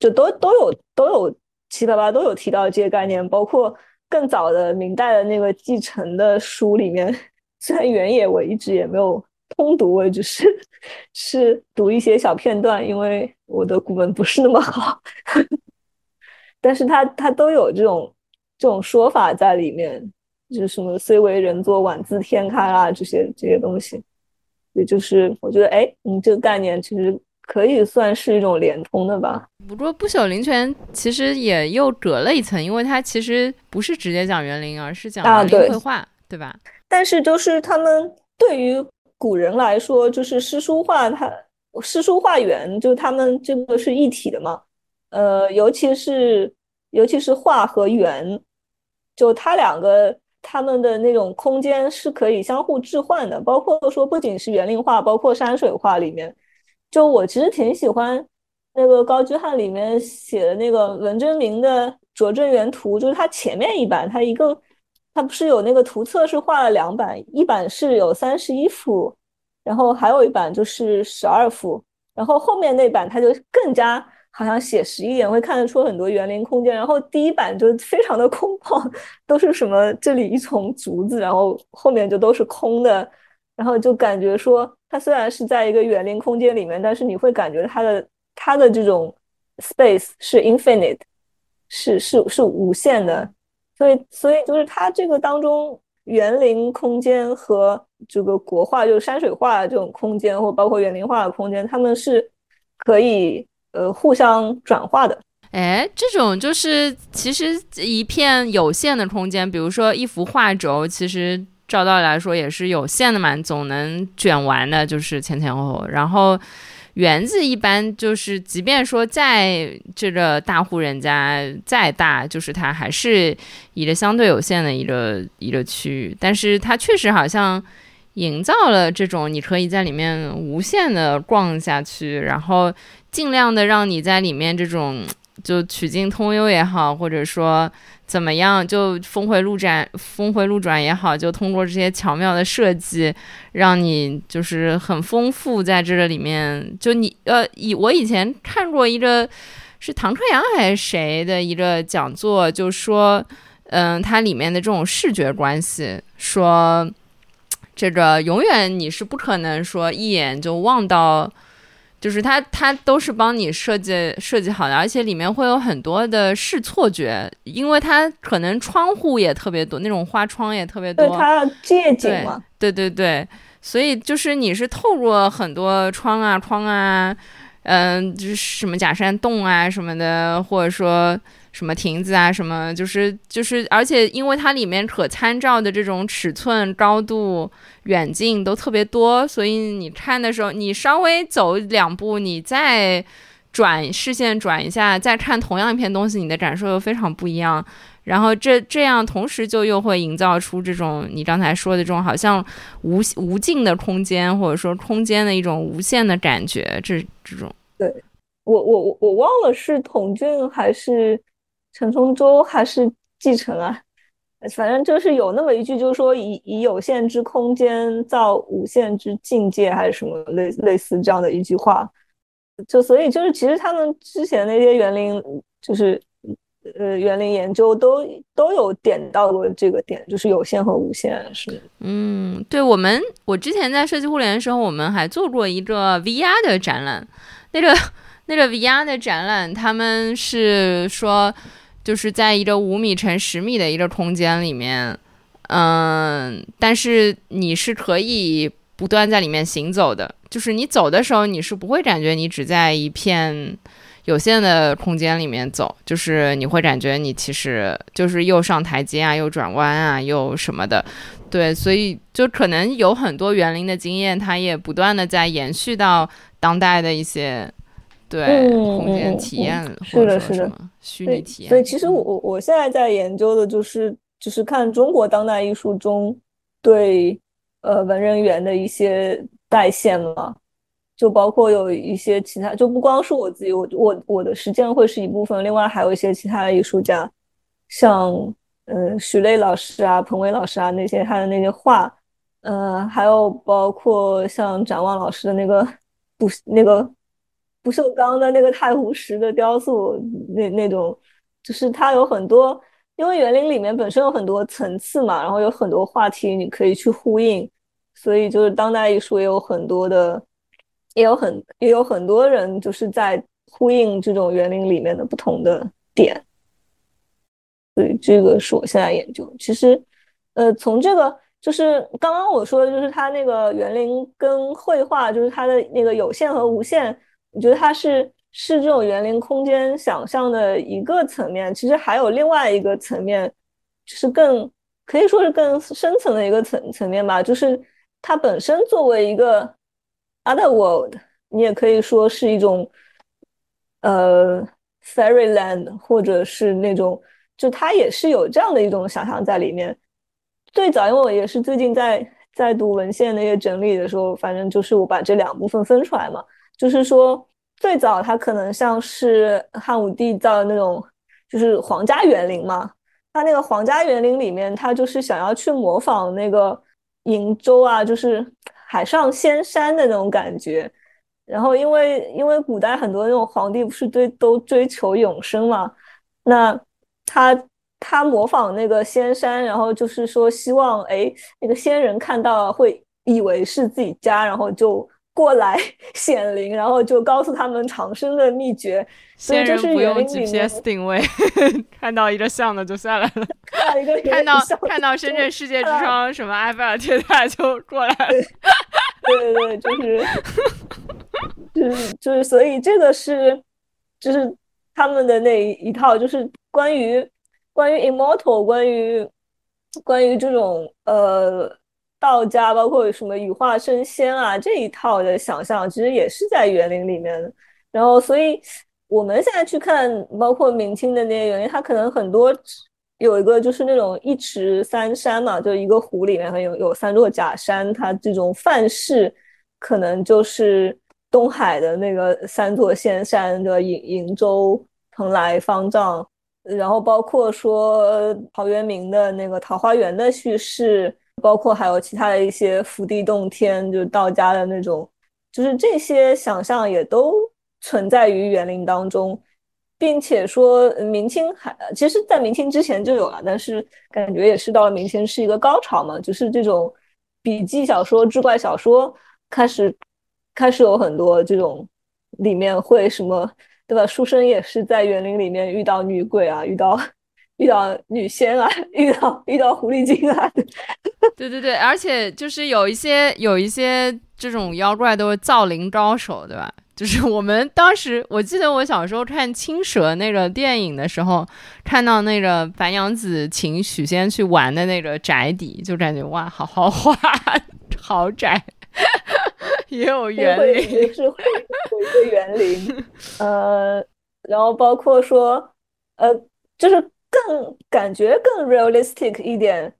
就都都有都有七七八八都有提到这些概念，包括更早的明代的那个继承的书里面，虽然原野我一直也没有。通读，我只是是读一些小片段，因为我的古文不是那么好。但是他他都有这种这种说法在里面，就是什么“虽为人作，晚自天开”啊，这些这些东西。也就是我觉得，哎，你这个概念其实可以算是一种连通的吧。不过不朽灵泉其实也又隔了一层，因为它其实不是直接讲园林，而是讲园林绘画，对吧？但是就是他们对于古人来说，就是诗书画，它诗书画园，就他们这个是一体的嘛。呃，尤其是尤其是画和园，就它两个他们的那种空间是可以相互置换的。包括说，不仅是园林画，包括山水画里面，就我其实挺喜欢那个高居汉里面写的那个文征明的《拙政园图》，就是它前面一版，它一个。它不是有那个图册是画了两版，一版是有三十一幅，然后还有一版就是十二幅，然后后面那版它就更加好像写实一点，会看得出很多园林空间。然后第一版就非常的空旷，都是什么这里一丛竹子，然后后面就都是空的，然后就感觉说它虽然是在一个园林空间里面，但是你会感觉它的它的这种 space 是 infinite，是是是无限的。所以，所以就是它这个当中园林空间和这个国画，就是山水画这种空间，或包括园林画的空间，他们是可以呃互相转化的。哎，这种就是其实一片有限的空间，比如说一幅画轴，其实照道理来说也是有限的嘛，总能卷完的，就是前前后后，然后。园子一般就是，即便说在这个大户人家再大，就是它还是一个相对有限的一个一个区域。但是它确实好像营造了这种你可以在里面无限的逛下去，然后尽量的让你在里面这种就曲径通幽也好，或者说。怎么样？就峰回路转，峰回路转也好，就通过这些巧妙的设计，让你就是很丰富在这个里面。就你呃，以我以前看过一个是唐春阳还是谁的一个讲座，就说，嗯，它里面的这种视觉关系，说这个永远你是不可能说一眼就望到。就是它，它都是帮你设计设计好的，而且里面会有很多的视错觉，因为它可能窗户也特别多，那种花窗也特别多。对，它借景嘛。对对对，所以就是你是透过很多窗啊、窗啊，嗯，就是什么假山洞啊什么的，或者说。什么亭子啊，什么就是就是，而且因为它里面可参照的这种尺寸、高度、远近都特别多，所以你看的时候，你稍微走两步，你再转视线转一下，再看同样一片东西，你的感受又非常不一样。然后这这样同时就又会营造出这种你刚才说的这种好像无无尽的空间，或者说空间的一种无限的感觉。这这种，对我我我我忘了是统俊还是陈冲周还是继承啊？反正就是有那么一句，就是说以以有限之空间造无限之境界，还是什么类类似这样的一句话。就所以就是其实他们之前那些园林，就是呃园林研究都都有点到过这个点，就是有限和无限是。嗯，对我们我之前在设计互联的时候，我们还做过一个 VR 的展览，那个那个 VR 的展览，他们是说就是在一个五米乘十米的一个空间里面，嗯，但是你是可以。不断在里面行走的，就是你走的时候，你是不会感觉你只在一片有限的空间里面走，就是你会感觉你其实就是又上台阶啊，又转弯啊，又什么的。对，所以就可能有很多园林的经验，它也不断的在延续到当代的一些对空间体验，是的，是的，虚拟体验。所以其实我我我现在在研究的就是，就是看中国当代艺术中对。呃，文人园的一些代现嘛，就包括有一些其他，就不光是我自己，我我我的实践会是一部分，另外还有一些其他的艺术家，像嗯许巍老师啊、彭伟老师啊那些他的那些画，呃，还有包括像展望老师的那个不那个不锈钢的那个太湖石的雕塑，那那种就是它有很多。因为园林里面本身有很多层次嘛，然后有很多话题你可以去呼应，所以就是当代艺术也有很多的，也有很也有很多人就是在呼应这种园林里面的不同的点。所以这个是我现在研究。其实，呃，从这个就是刚刚我说的，就是它那个园林跟绘画，就是它的那个有限和无限，我觉得它是。是这种园林空间想象的一个层面，其实还有另外一个层面，就是更可以说是更深层的一个层层面吧。就是它本身作为一个 other world，你也可以说是一种呃 fairyland，或者是那种，就它也是有这样的一种想象在里面。最早，因为我也是最近在在读文献那些整理的时候，反正就是我把这两部分分出来嘛，就是说。最早它可能像是汉武帝造的那种，就是皇家园林嘛。他那个皇家园林里面，他就是想要去模仿那个瀛洲啊，就是海上仙山的那种感觉。然后因为因为古代很多那种皇帝不是追都追求永生嘛，那他他模仿那个仙山，然后就是说希望哎那个仙人看到会以为是自己家，然后就。过来 显灵，然后就告诉他们长生的秘诀。所以就是不用 GPS 定位，看到一个像的就下来了。看一个看到看到深圳世界之窗什么埃菲尔铁塔就过来了。对对对，就是就是就是，所以这个是就是他们的那一套，就是关于关于 immortal，关于关于这种呃。道家包括什么羽化升仙啊这一套的想象，其实也是在园林里面。然后，所以我们现在去看，包括明清的那些园林，它可能很多有一个就是那种一池三山嘛，就一个湖里面有有三座假山，它这种范式可能就是东海的那个三座仙山的瀛瀛洲、蓬莱、方丈，然后包括说陶渊明的那个桃花源的叙事。包括还有其他的一些福地洞天，就道家的那种，就是这些想象也都存在于园林当中，并且说明清还其实，在明清之前就有了，但是感觉也是到了明清是一个高潮嘛，就是这种笔记小说、志怪小说开始开始有很多这种里面会什么，对吧？书生也是在园林里面遇到女鬼啊，遇到。遇到女仙啊，遇到遇到狐狸精啊，对对对，而且就是有一些有一些这种妖怪都是造灵高手，对吧？就是我们当时我记得我小时候看青蛇那个电影的时候，看到那个白娘子请许仙去玩的那个宅邸，就感觉哇，好豪华豪宅，也有园林，是会有一个园林，呃，然后包括说，呃，就是更感觉更 realistic 一点，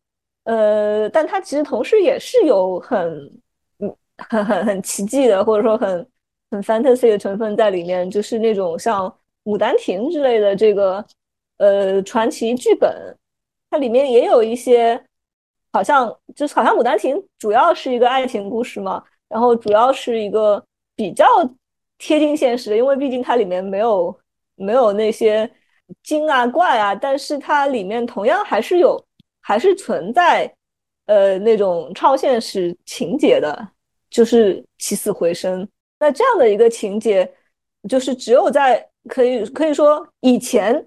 呃，但它其实同时也是有很，嗯，很很很奇迹的，或者说很很 fantasy 的成分在里面，就是那种像《牡丹亭》之类的这个，呃，传奇剧本，它里面也有一些，好像就是好像《牡丹亭》主要是一个爱情故事嘛。然后主要是一个比较贴近现实的，因为毕竟它里面没有没有那些精啊怪啊，但是它里面同样还是有还是存在呃那种超现实情节的，就是起死回生。那这样的一个情节，就是只有在可以可以说以前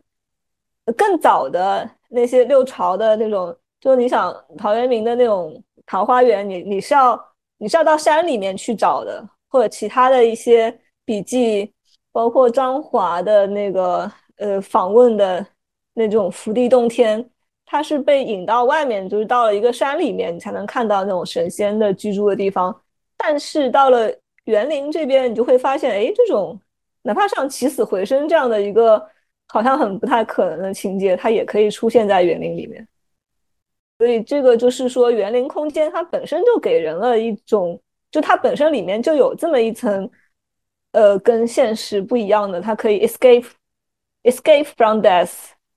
更早的那些六朝的那种，就你想陶渊明的那种桃花源，你你是要。你是要到山里面去找的，或者其他的一些笔记，包括张华的那个呃访问的那种福地洞天，它是被引到外面，就是到了一个山里面，你才能看到那种神仙的居住的地方。但是到了园林这边，你就会发现，哎，这种哪怕像起死回生这样的一个好像很不太可能的情节，它也可以出现在园林里面。所以这个就是说，园林空间它本身就给人了一种，就它本身里面就有这么一层，呃，跟现实不一样的，它可以 escape escape，escape from death，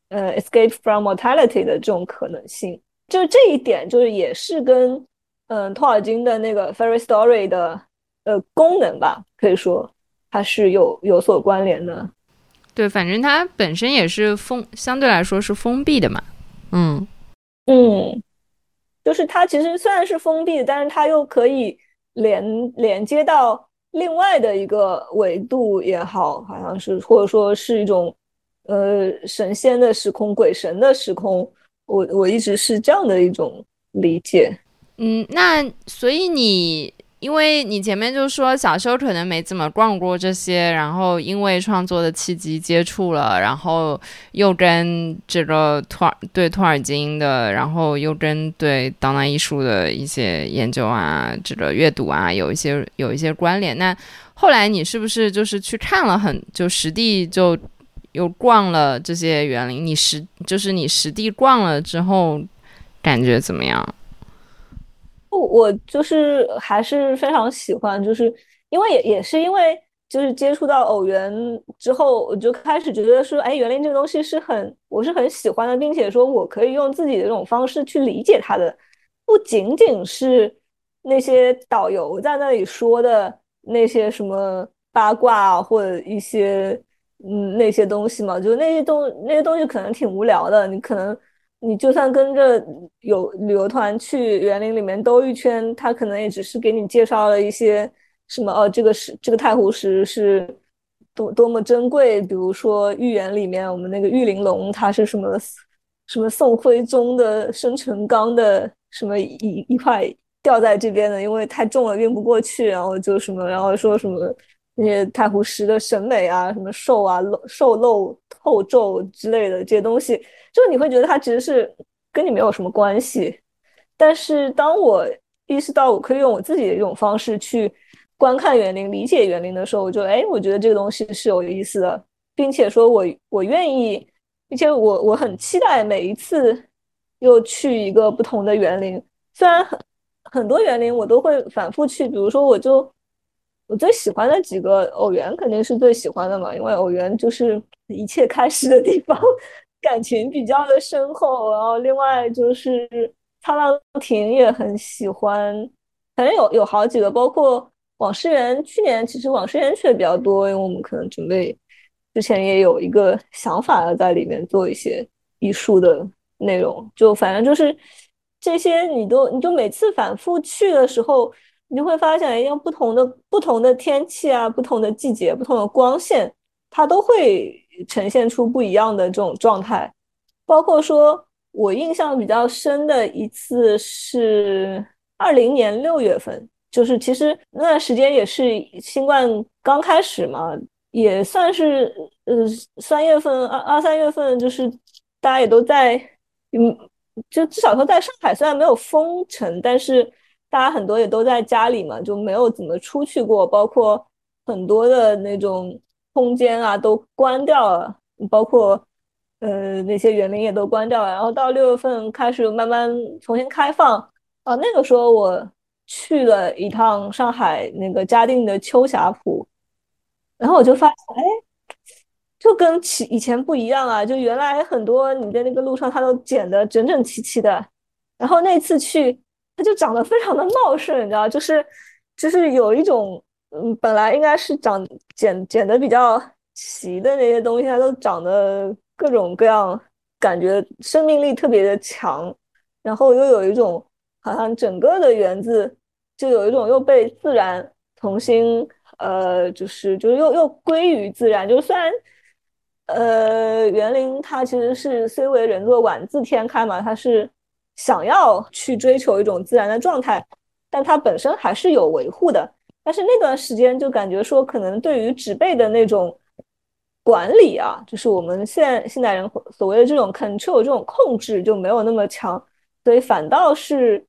呃，escape from mortality 的这种可能性。就这一点，就是也是跟嗯托尔金的那个 fairy story 的呃功能吧，可以说它是有有所关联的。对，反正它本身也是封，相对来说是封闭的嘛，嗯。嗯，就是它其实虽然是封闭的，但是它又可以连连接到另外的一个维度也好，好像是或者说是一种呃神仙的时空、鬼神的时空，我我一直是这样的一种理解。嗯，那所以你。因为你前面就说小时候可能没怎么逛过这些，然后因为创作的契机接触了，然后又跟这个托尔对托尔金的，然后又跟对当代艺术的一些研究啊，这个阅读啊，有一些有一些关联。那后来你是不是就是去看了很就实地就又逛了这些园林？你实就是你实地逛了之后感觉怎么样？我就是还是非常喜欢，就是因为也也是因为就是接触到偶园之后，我就开始觉得说，哎，园林这个东西是很我是很喜欢的，并且说我可以用自己的这种方式去理解它的，不仅仅是那些导游在那里说的那些什么八卦或者一些嗯那些东西嘛，就那些东那些东西可能挺无聊的，你可能。你就算跟着有旅游团去园林里面兜一圈，他可能也只是给你介绍了一些什么哦，这个是这个太湖石是多多么珍贵。比如说玉园里面，我们那个玉玲珑，它是什么什么宋徽宗的生辰纲的什么一一块掉在这边的，因为太重了运不过去，然后就什么，然后说什么那些太湖石的审美啊，什么瘦啊露瘦露透皱之类的这些东西。就你会觉得它其实是跟你没有什么关系，但是当我意识到我可以用我自己的一种方式去观看园林、理解园林的时候，我就哎，我觉得这个东西是有意思的，并且说我我愿意，并且我我很期待每一次又去一个不同的园林。虽然很很多园林我都会反复去，比如说我就我最喜欢的几个偶园肯定是最喜欢的嘛，因为偶园就是一切开始的地方。感情比较的深厚，然后另外就是沧浪亭也很喜欢，反正有有好几个，包括往事园。去年其实往事园去的比较多，因为我们可能准备之前也有一个想法要在里面做一些艺术的内容，就反正就是这些，你都你就每次反复去的时候，你就会发现，要不同的不同的天气啊，不同的季节，不同的光线，它都会。呈现出不一样的这种状态，包括说我印象比较深的一次是二零年六月份，就是其实那段时间也是新冠刚开始嘛，也算是呃三月份二二三月份，就是大家也都在，嗯，就至少说在上海虽然没有封城，但是大家很多也都在家里嘛，就没有怎么出去过，包括很多的那种空间啊都关掉了，包括呃那些园林也都关掉了。然后到六月份开始慢慢重新开放啊，那个时候我去了一趟上海那个嘉定的秋霞浦，然后我就发现，哎，就跟其以前不一样啊，就原来很多你在那个路上它都剪得整整齐齐的，然后那次去它就长得非常的茂盛，你知道，就是就是有一种。嗯，本来应该是长剪剪的比较齐的那些东西，它都长得各种各样，感觉生命力特别的强，然后又有一种好像整个的园子就有一种又被自然重新呃，就是就是又又归于自然。就虽然呃园林它其实是虽为人作，晚自天开嘛，它是想要去追求一种自然的状态，但它本身还是有维护的。但是那段时间就感觉说，可能对于植被的那种管理啊，就是我们现现代人所谓的这种 control 这种控制就没有那么强，所以反倒是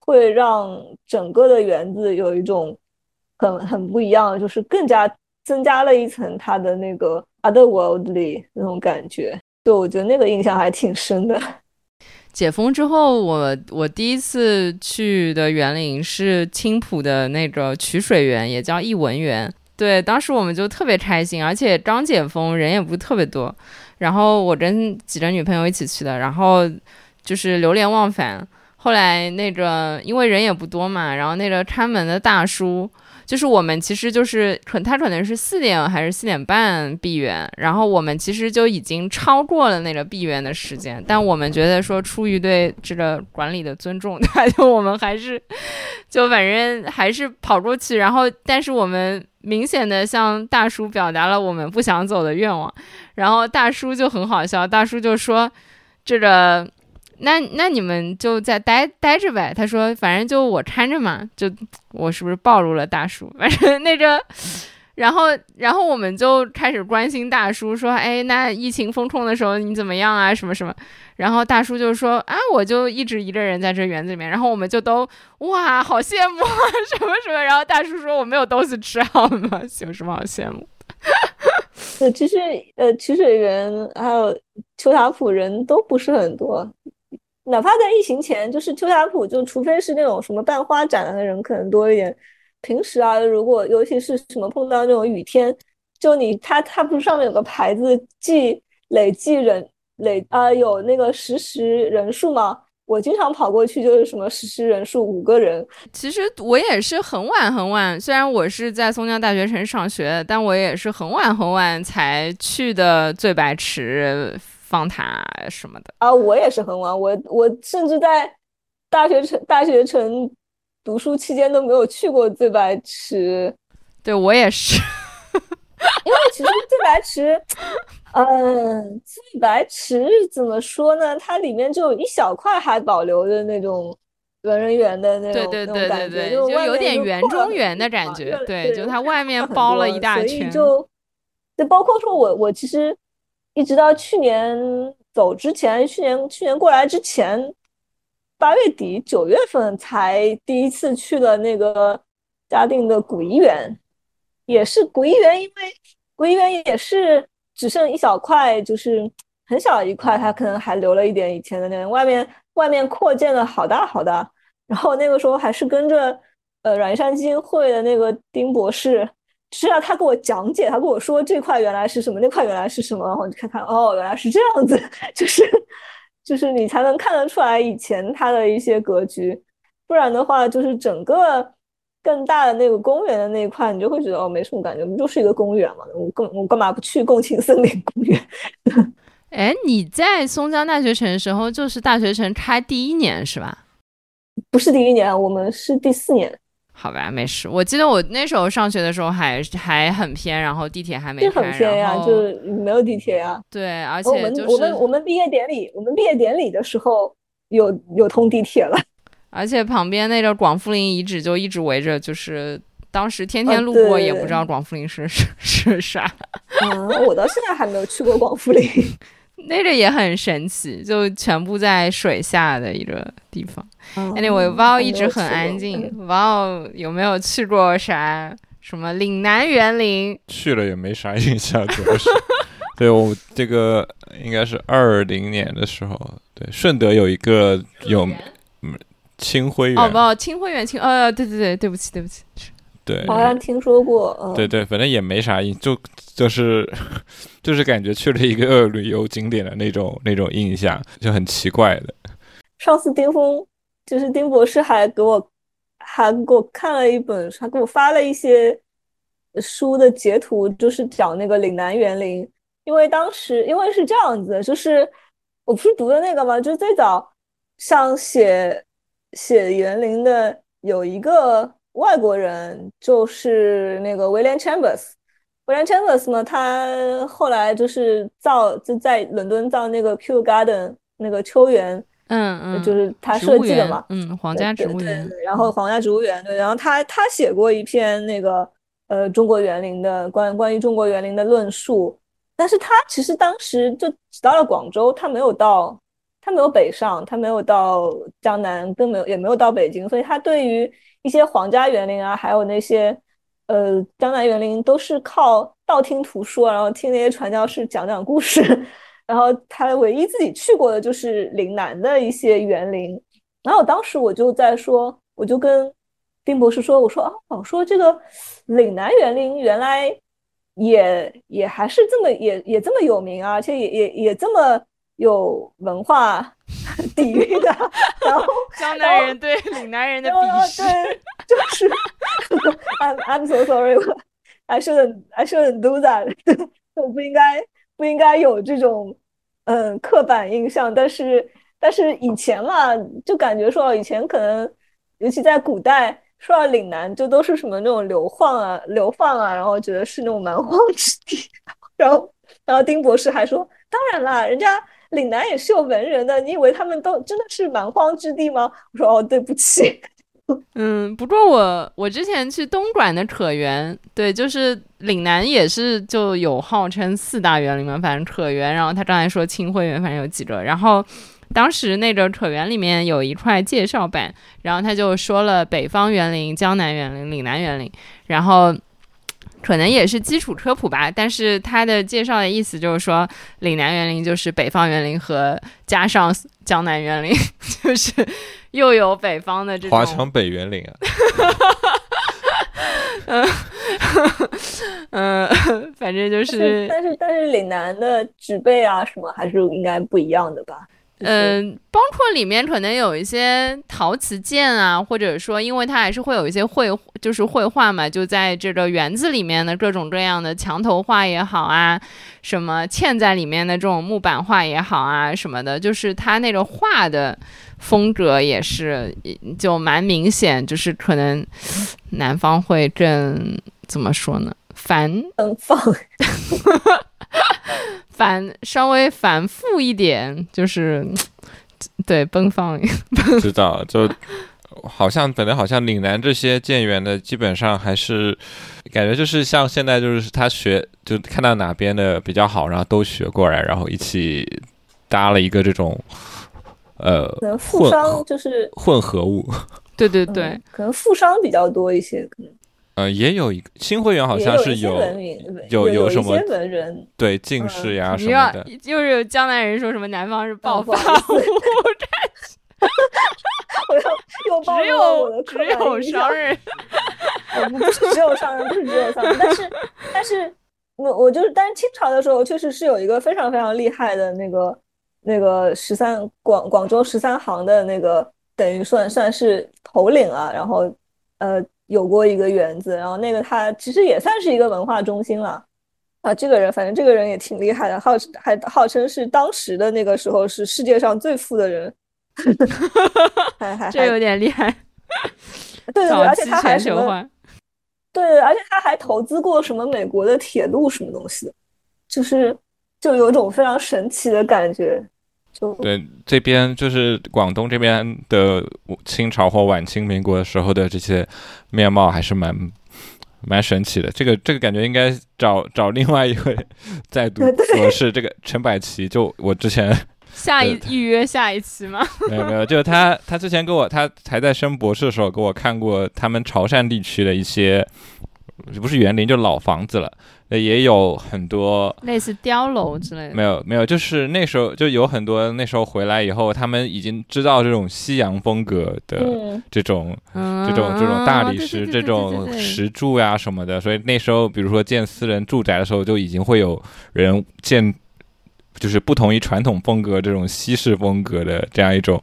会让整个的园子有一种很很不一样，就是更加增加了一层它的那个 otherworldly 那种感觉。就我觉得那个印象还挺深的。解封之后，我我第一次去的园林是青浦的那个曲水园，也叫艺文园。对，当时我们就特别开心，而且刚解封，人也不是特别多。然后我跟几个女朋友一起去的，然后就是流连忘返。后来那个因为人也不多嘛，然后那个看门的大叔。就是我们其实就是可他可能是四点还是四点半闭园，然后我们其实就已经超过了那个闭园的时间，但我们觉得说出于对这个管理的尊重，他 就我们还是就反正还是跑过去，然后但是我们明显的向大叔表达了我们不想走的愿望，然后大叔就很好笑，大叔就说这个。那那你们就在待待着呗。他说，反正就我看着嘛。就我是不是暴露了大叔？反正那个，然后然后我们就开始关心大叔，说，哎，那疫情封控的时候你怎么样啊？什么什么？然后大叔就说，啊，我就一直一个人在这园子里面。然后我们就都哇，好羡慕啊，什么什么。然后大叔说，我没有东西吃，好吗？有什么好羡慕？呃，其实呃，曲水园还有秋塔浦人都不是很多。哪怕在疫情前，就是秋霞浦，就除非是那种什么办花展的人可能多一点。平时啊，如果尤其是什么碰到那种雨天，就你它它不是上面有个牌子记累计人累啊有那个实时人数吗？我经常跑过去就是什么实时人数五个人。其实我也是很晚很晚，虽然我是在松江大学城上学，但我也是很晚很晚才去的醉白池。方塔什么的啊，我也是很晚，我我甚至在大学城大学城读书期间都没有去过醉白池。对我也是，因为其实醉白池，嗯，醉白池怎么说呢？它里面就有一小块还保留的那种文人园的那种那种感觉，就有点园中园的感觉。对，就它外面 包了一大圈，就就包括说我我其实。一直到去年走之前，去年去年过来之前，八月底九月份才第一次去了那个嘉定的古怡园，也是古怡园，因为古怡园也是只剩一小块，就是很小一块，它可能还留了一点以前的那，外面外面扩建了好大好大，然后那个时候还是跟着呃软山基金会的那个丁博士。是要他给我讲解，他跟我说这块原来是什么，那块原来是什么，然后你看看，哦，原来是这样子，就是就是你才能看得出来以前它的一些格局，不然的话，就是整个更大的那个公园的那一块，你就会觉得哦，没什么感觉，不就是一个公园嘛，我更我干嘛不去共青森林公园？哎，你在松江大学城的时候，就是大学城开第一年是吧？不是第一年，我们是第四年。好吧，没事。我记得我那时候上学的时候还还很偏，然后地铁还没开，很偏呀，就是没有地铁呀。对，而且我们我们我们毕业典礼，我们毕业典礼的时候有有通地铁了。而且旁边那个广富林遗址就一直围着，就是当时天天路过也不知道广富林是是 是啥。嗯，我到现在还没有去过广富林。那个也很神奇，就全部在水下的一个地方。Anyway，哇，一直很安静。哇，有没有去过啥什么岭南园林，去了也没啥印象，主要是。对我这个应该是二零年的时候，对顺德有一个有嗯清晖园，哦不，清晖园清，呃对对对，对不起对不起，对，好像听说过，嗯，对对，反正也没啥印，就就是 就是感觉去了一个 旅游景点的那种那种印象，就很奇怪的。上次丁峰就是丁博士还给我还给我看了一本，还给我发了一些书的截图，就是讲那个岭南园林。因为当时因为是这样子，就是我不是读的那个嘛，就是最早像写写园林的有一个外国人，就是那个 William Chambers。William Chambers 呢，他后来就是造就在伦敦造那个 Kew Garden 那个秋园，嗯嗯，就是他设计的嘛，嗯，皇家植物园。然后皇家植物园，对，然后他他写过一篇那个呃中国园林的关关于中国园林的论述。但是他其实当时就只到了广州，他没有到，他没有北上，他没有到江南，更没有也没有到北京，所以他对于一些皇家园林啊，还有那些呃江南园林，都是靠道听途说，然后听那些传教士讲讲故事，然后他唯一自己去过的就是岭南的一些园林。然后当时我就在说，我就跟丁博士说，我说啊，我说这个岭南园林原来。也也还是这么也也这么有名啊，而且也也也这么有文化 底蕴的。然后江南人对岭南人的鄙视，对，就是 I'm I'm so sorry, I shouldn't I shouldn't do that。我不应该不应该有这种嗯刻板印象，但是但是以前嘛，就感觉说以前可能尤其在古代。说到岭南，就都是什么那种流放啊、流放啊，然后觉得是那种蛮荒之地。然后，然后丁博士还说：“当然啦，人家岭南也是有文人的，你以为他们都真的是蛮荒之地吗？”我说：“哦，对不起。”嗯，不过我我之前去东莞的可园，对，就是岭南也是就有号称四大园林嘛，反正可园，然后他刚才说清晖园，反正有几个，然后。当时那个可园里面有一块介绍板，然后他就说了北方园林、江南园林、岭南园林，然后可能也是基础科普吧。但是他的介绍的意思就是说，岭南园林就是北方园林和加上江南园林，就是又有北方的这种华强北园林啊。嗯 嗯，反正就是，但是但是岭南的植被啊什么还是应该不一样的吧。嗯，包括里面可能有一些陶瓷件啊，或者说，因为它还是会有一些绘，就是绘画嘛，就在这个园子里面的各种各样的墙头画也好啊，什么嵌在里面的这种木板画也好啊，什么的，就是它那个画的风格也是就蛮明显，就是可能南方会更怎么说呢？繁放。反稍微反复一点，就是对奔放。知道，就好像本来好像岭南这些建园的，基本上还是感觉就是像现在就是他学，就看到哪边的比较好，然后都学过来，然后一起搭了一个这种呃，可能富商就是混合物。对对对，可能富商比较多一些，可能。呃，也有一个新会员，好像是有有有什么文人，对近视呀什么的。就是有江南人说什么南方是暴发户，只有 只有商人，不是只有商人，不是只有商人，但是但是我我就是，但是清朝的时候确实是有一个非常非常厉害的那个那个十三广广州十三行的那个，等于算算是头领啊，然后呃。有过一个园子，然后那个他其实也算是一个文化中心了啊。这个人反正这个人也挺厉害的，号还号称是当时的那个时候是世界上最富的人，还还这有点厉害。对对对，而且他还什么？对，而且他还投资过什么美国的铁路什么东西的，就是就有种非常神奇的感觉。对，这边就是广东这边的清朝或晚清民国的时候的这些面貌，还是蛮 蛮神奇的。这个这个感觉应该找找另外一位在读博士，这个陈百奇。就我之前 下一预约下一期吗？没有没有，就他他之前给我他还在升博士的时候给我看过他们潮汕地区的一些不是园林，就老房子了。也有很多类似碉楼之类的，没有没有，就是那时候就有很多那时候回来以后，他们已经知道这种西洋风格的这种这种这种大理石这种石柱呀什么的，所以那时候比如说建私人住宅的时候，就已经会有人建，就是不同于传统风格这种西式风格的这样一种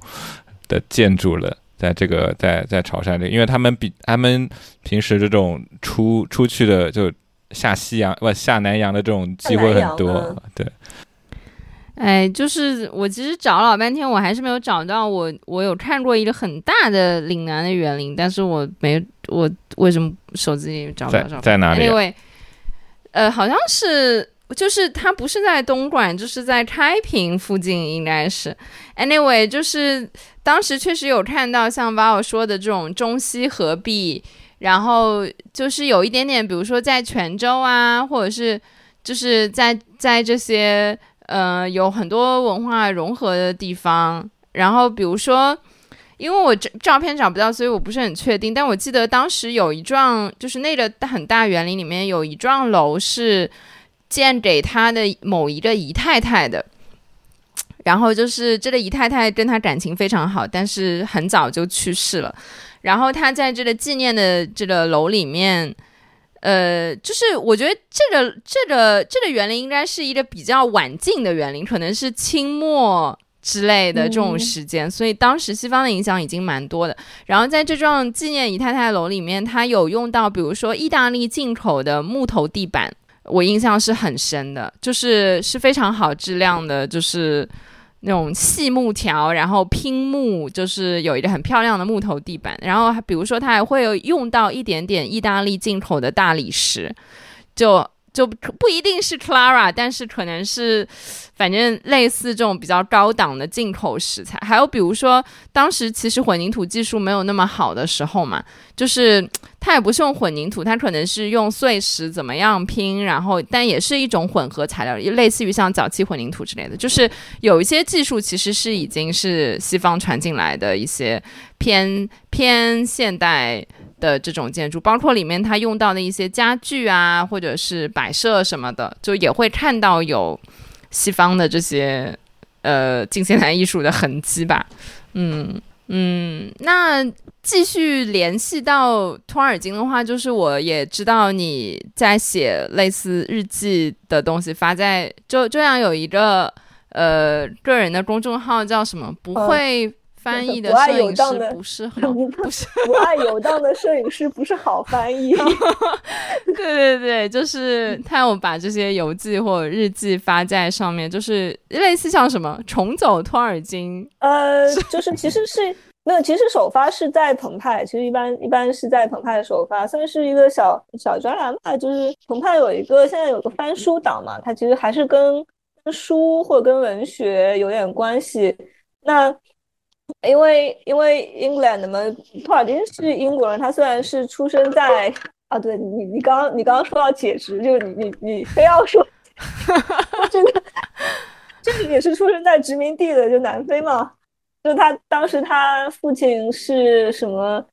的建筑了，在这个在在潮汕里，因为他们比他们平时这种出出去的就。下西洋不下南洋的这种机会很多，对。哎，就是我其实找了老半天，我还是没有找到我。我有看过一个很大的岭南的园林，但是我没我为什么手机里找不到？在在哪里？因为呃，好像是就是它不是在东莞，就是在开平附近，应该是。Anyway，就是当时确实有看到像把我说的这种中西合璧。然后就是有一点点，比如说在泉州啊，或者是就是在在这些呃有很多文化融合的地方。然后比如说，因为我照照片找不到，所以我不是很确定。但我记得当时有一幢，就是那个很大园林里面有一幢楼是建给他的某一个姨太太的。然后就是这个姨太太跟他感情非常好，但是很早就去世了。然后他在这个纪念的这个楼里面，呃，就是我觉得这个这个这个园林应该是一个比较晚近的园林，可能是清末之类的这种时间，所以当时西方的影响已经蛮多的。然后在这幢纪念姨太太楼里面，他有用到比如说意大利进口的木头地板，我印象是很深的，就是是非常好质量的，就是。那种细木条，然后拼木，就是有一个很漂亮的木头地板。然后，比如说，它还会用到一点点意大利进口的大理石，就。就不一定是 Clara，但是可能是，反正类似这种比较高档的进口石材。还有比如说，当时其实混凝土技术没有那么好的时候嘛，就是它也不是用混凝土，它可能是用碎石怎么样拼，然后但也是一种混合材料，类似于像早期混凝土之类的。就是有一些技术其实是已经是西方传进来的一些偏偏现代。的这种建筑，包括里面它用到的一些家具啊，或者是摆设什么的，就也会看到有西方的这些呃近现代艺术的痕迹吧。嗯嗯，那继续联系到托尔金的话，就是我也知道你在写类似日记的东西，发在就这样有一个呃个人的公众号叫什么？不会。翻译的 摄影师不是 好，不是不爱游荡的摄影师不是好翻译。对对对，就是他有把这些游记或者日记发在上面，就是类似像什么重走托尔金。呃，就是其实是没有，其实首发是在澎湃，其实一般一般是在澎湃的首发，算是一个小小专栏吧。就是澎湃有一个现在有个翻书党嘛，它其实还是跟跟书或者跟文学有点关系。那因为因为 England 嘛，托尔金是英国人，他虽然是出生在啊，对你你刚刚你刚刚说到解职，就是你你你非要说这个这个也是出生在殖民地的，就南非嘛，就他当时他父亲是什么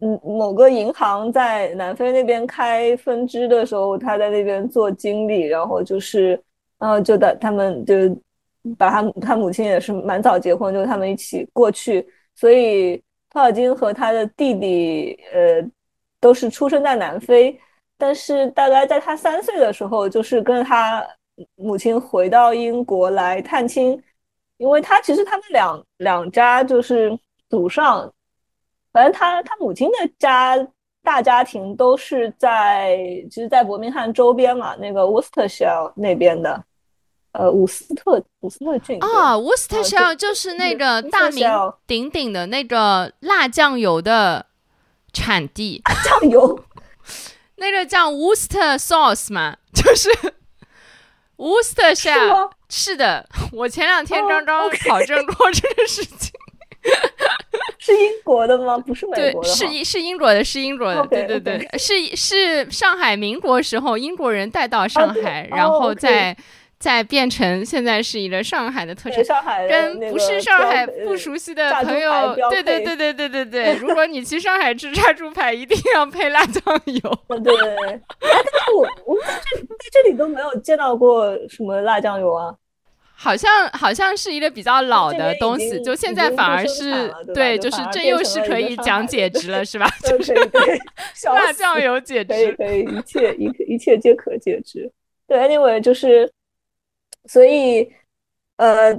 嗯某个银行在南非那边开分支的时候，他在那边做经理，然后就是然后就的他们就。把他他母亲也是蛮早结婚，就是他们一起过去，所以托尔金和他的弟弟呃都是出生在南非，但是大概在他三岁的时候，就是跟他母亲回到英国来探亲，因为他其实他们两两家就是祖上，反正他他母亲的家大家庭都是在其实，在伯明翰周边嘛，那个 Worcestershire 那边的。呃，伍斯特伍斯特郡啊，Worcestershire 就是那个大名鼎鼎的那个辣酱油的产地。酱油，那个叫 Worcester sauce 嘛，就是 Worcestershire。是的，我前两天刚刚考证过这个事情。是英国的吗？不是美国的。是是英国的，是英国的。对对对，是是上海民国时候英国人带到上海，然后在。再变成现在是一个上海的特产，上海跟不是上海不熟悉的朋友，对对对对对对对，如果你去上海吃炸猪排，一定要配辣酱油。对，但是我我在这在这里都没有见到过什么辣酱油啊。好像好像是一个比较老的东西，就现在反而是对，就是这又是可以讲减脂了，是吧？就是 辣酱油减脂，可以可以，一切一一切皆可减脂。对，anyway，就是所以呃，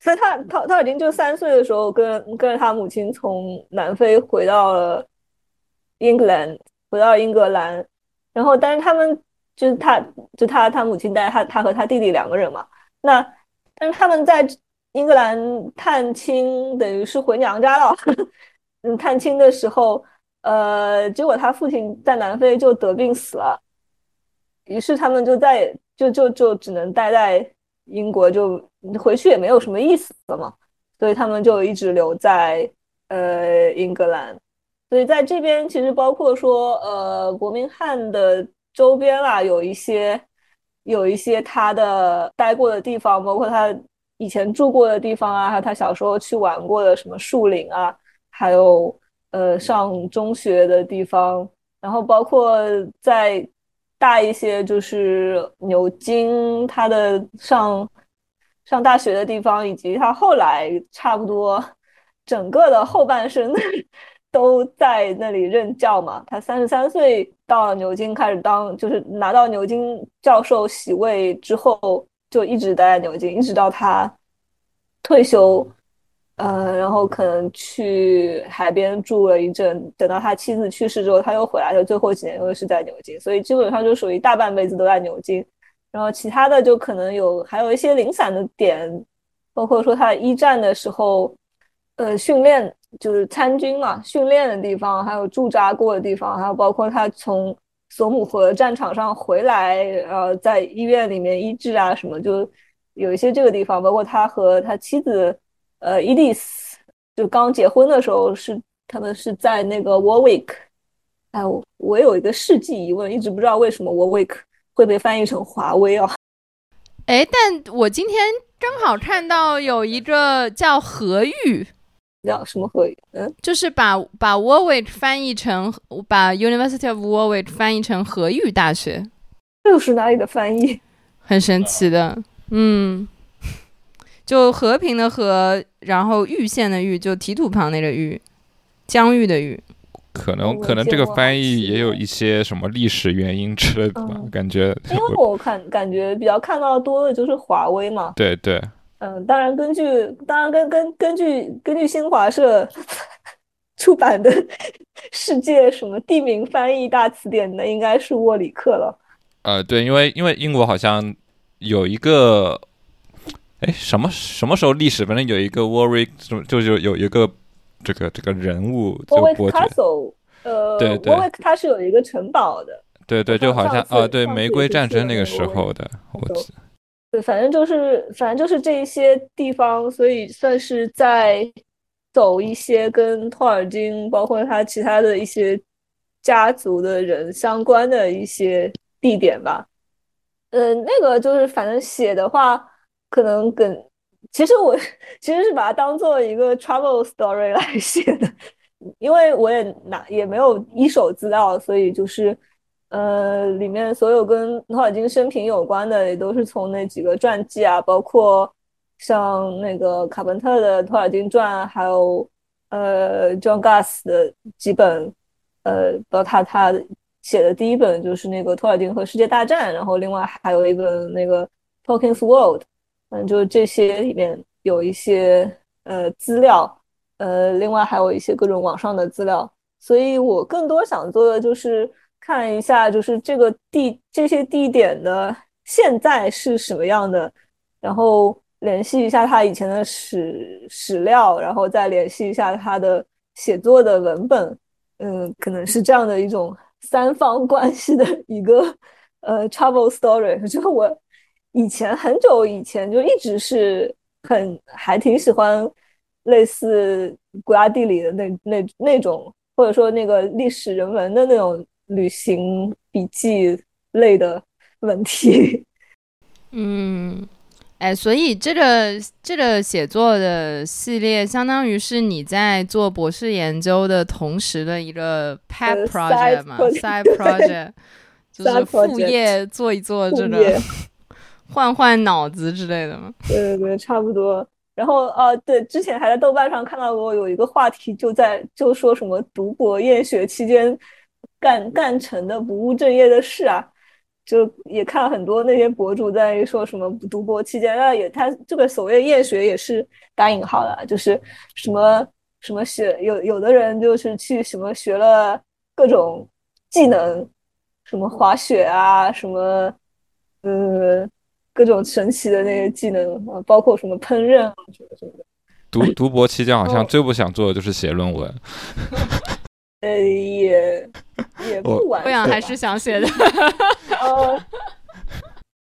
所以他他他已经就三岁的时候，跟跟着他母亲从南非回到了英格兰，回到英格兰，然后但是他们就是他就他他母亲带他他和他弟弟两个人嘛，那。但是他们在英格兰探亲，等于是回娘家了。嗯，探亲的时候，呃，结果他父亲在南非就得病死了，于是他们就在就就就只能待在英国，就回去也没有什么意思了嘛。所以他们就一直留在呃英格兰。所以在这边，其实包括说呃伯明翰的周边啦，有一些。有一些他的待过的地方，包括他以前住过的地方啊，还有他小时候去玩过的什么树林啊，还有呃上中学的地方，然后包括在大一些就是牛津他的上上大学的地方，以及他后来差不多整个的后半生。都在那里任教嘛。他三十三岁到牛津，开始当就是拿到牛津教授席位之后，就一直待在牛津，一直到他退休。呃，然后可能去海边住了一阵，等到他妻子去世之后，他又回来，就最后几年又是在牛津，所以基本上就属于大半辈子都在牛津。然后其他的就可能有还有一些零散的点，包括说他一战的时候，呃，训练。就是参军嘛，训练的地方，还有驻扎过的地方，还有包括他从索姆河战场上回来，呃，在医院里面医治啊什么，就有一些这个地方。包括他和他妻子，呃，伊丽丝，就刚结婚的时候是他们是在那个 Warwick。哎，我我有一个世纪疑问，一直不知道为什么 Warwick 会被翻译成华威啊？哎，但我今天正好看到有一个叫何玉。叫什么何玉嗯，就是把把 Warwick 翻译成把 University of Warwick 翻译成和玉大学，这又是哪里的翻译？很神奇的，嗯，就和平的和，然后玉县的玉，就提土旁那个玉，疆域的域。可能可能这个翻译也有一些什么历史原因之类的吧，感觉。因为我看感觉比较看到多的就是华为嘛。对对。嗯，当然，根据当然根根根据根据新华社 出版的《世界什么地名翻译大词典》的，应该是沃里克了。呃，对，因为因为英国好像有一个，哎，什么什么时候历史？反正有一个 Warwick，就就有有一个这个这个人物就伯爵。呃，对对，Warwick 它是有一个城堡的。对对，就好像啊，对，玫瑰战争那个时候的，我记。对，反正就是，反正就是这一些地方，所以算是在走一些跟托尔金，包括他其他的一些家族的人相关的一些地点吧。嗯，那个就是，反正写的话，可能跟其实我其实是把它当做一个 travel story 来 写的，因为我也拿也没有一手资料，所以就是。呃，里面所有跟托尔金生平有关的，也都是从那几个传记啊，包括像那个卡本特的《托尔金传》，还有呃 John Gas 的几本，呃，包括他他写的第一本就是那个《托尔金和世界大战》，然后另外还有一本那个《Tolkien's World》，嗯，就这些里面有一些呃资料，呃，另外还有一些各种网上的资料，所以我更多想做的就是。看一下，就是这个地这些地点的现在是什么样的，然后联系一下他以前的史史料，然后再联系一下他的写作的文本，嗯，可能是这样的一种三方关系的一个呃 travel story。就是我以前很久以前就一直是很还挺喜欢类似国家地理的那那那种，或者说那个历史人文的那种。旅行笔记类的问题，嗯，哎，所以这个这个写作的系列，相当于是你在做博士研究的同时的一个 pet project 嘛，side project，就是副业做一做这个，换换脑子之类的嘛。对对对，差不多。然后啊，对，之前还在豆瓣上看到过有一个话题，就在就说什么读博厌学期间干干成的不务正业的事啊，就也看了很多那些博主在说什么读博期间那，也他这个所谓厌学也是打引号的，就是什么什么学有有的人就是去什么学了各种技能，什么滑雪啊，什么呃。各种神奇的那些技能啊，包括什么烹饪啊什么什么的。读读博期间，好像最不想做的就是写论文。呃，也也不完，不想还是想写的。呃，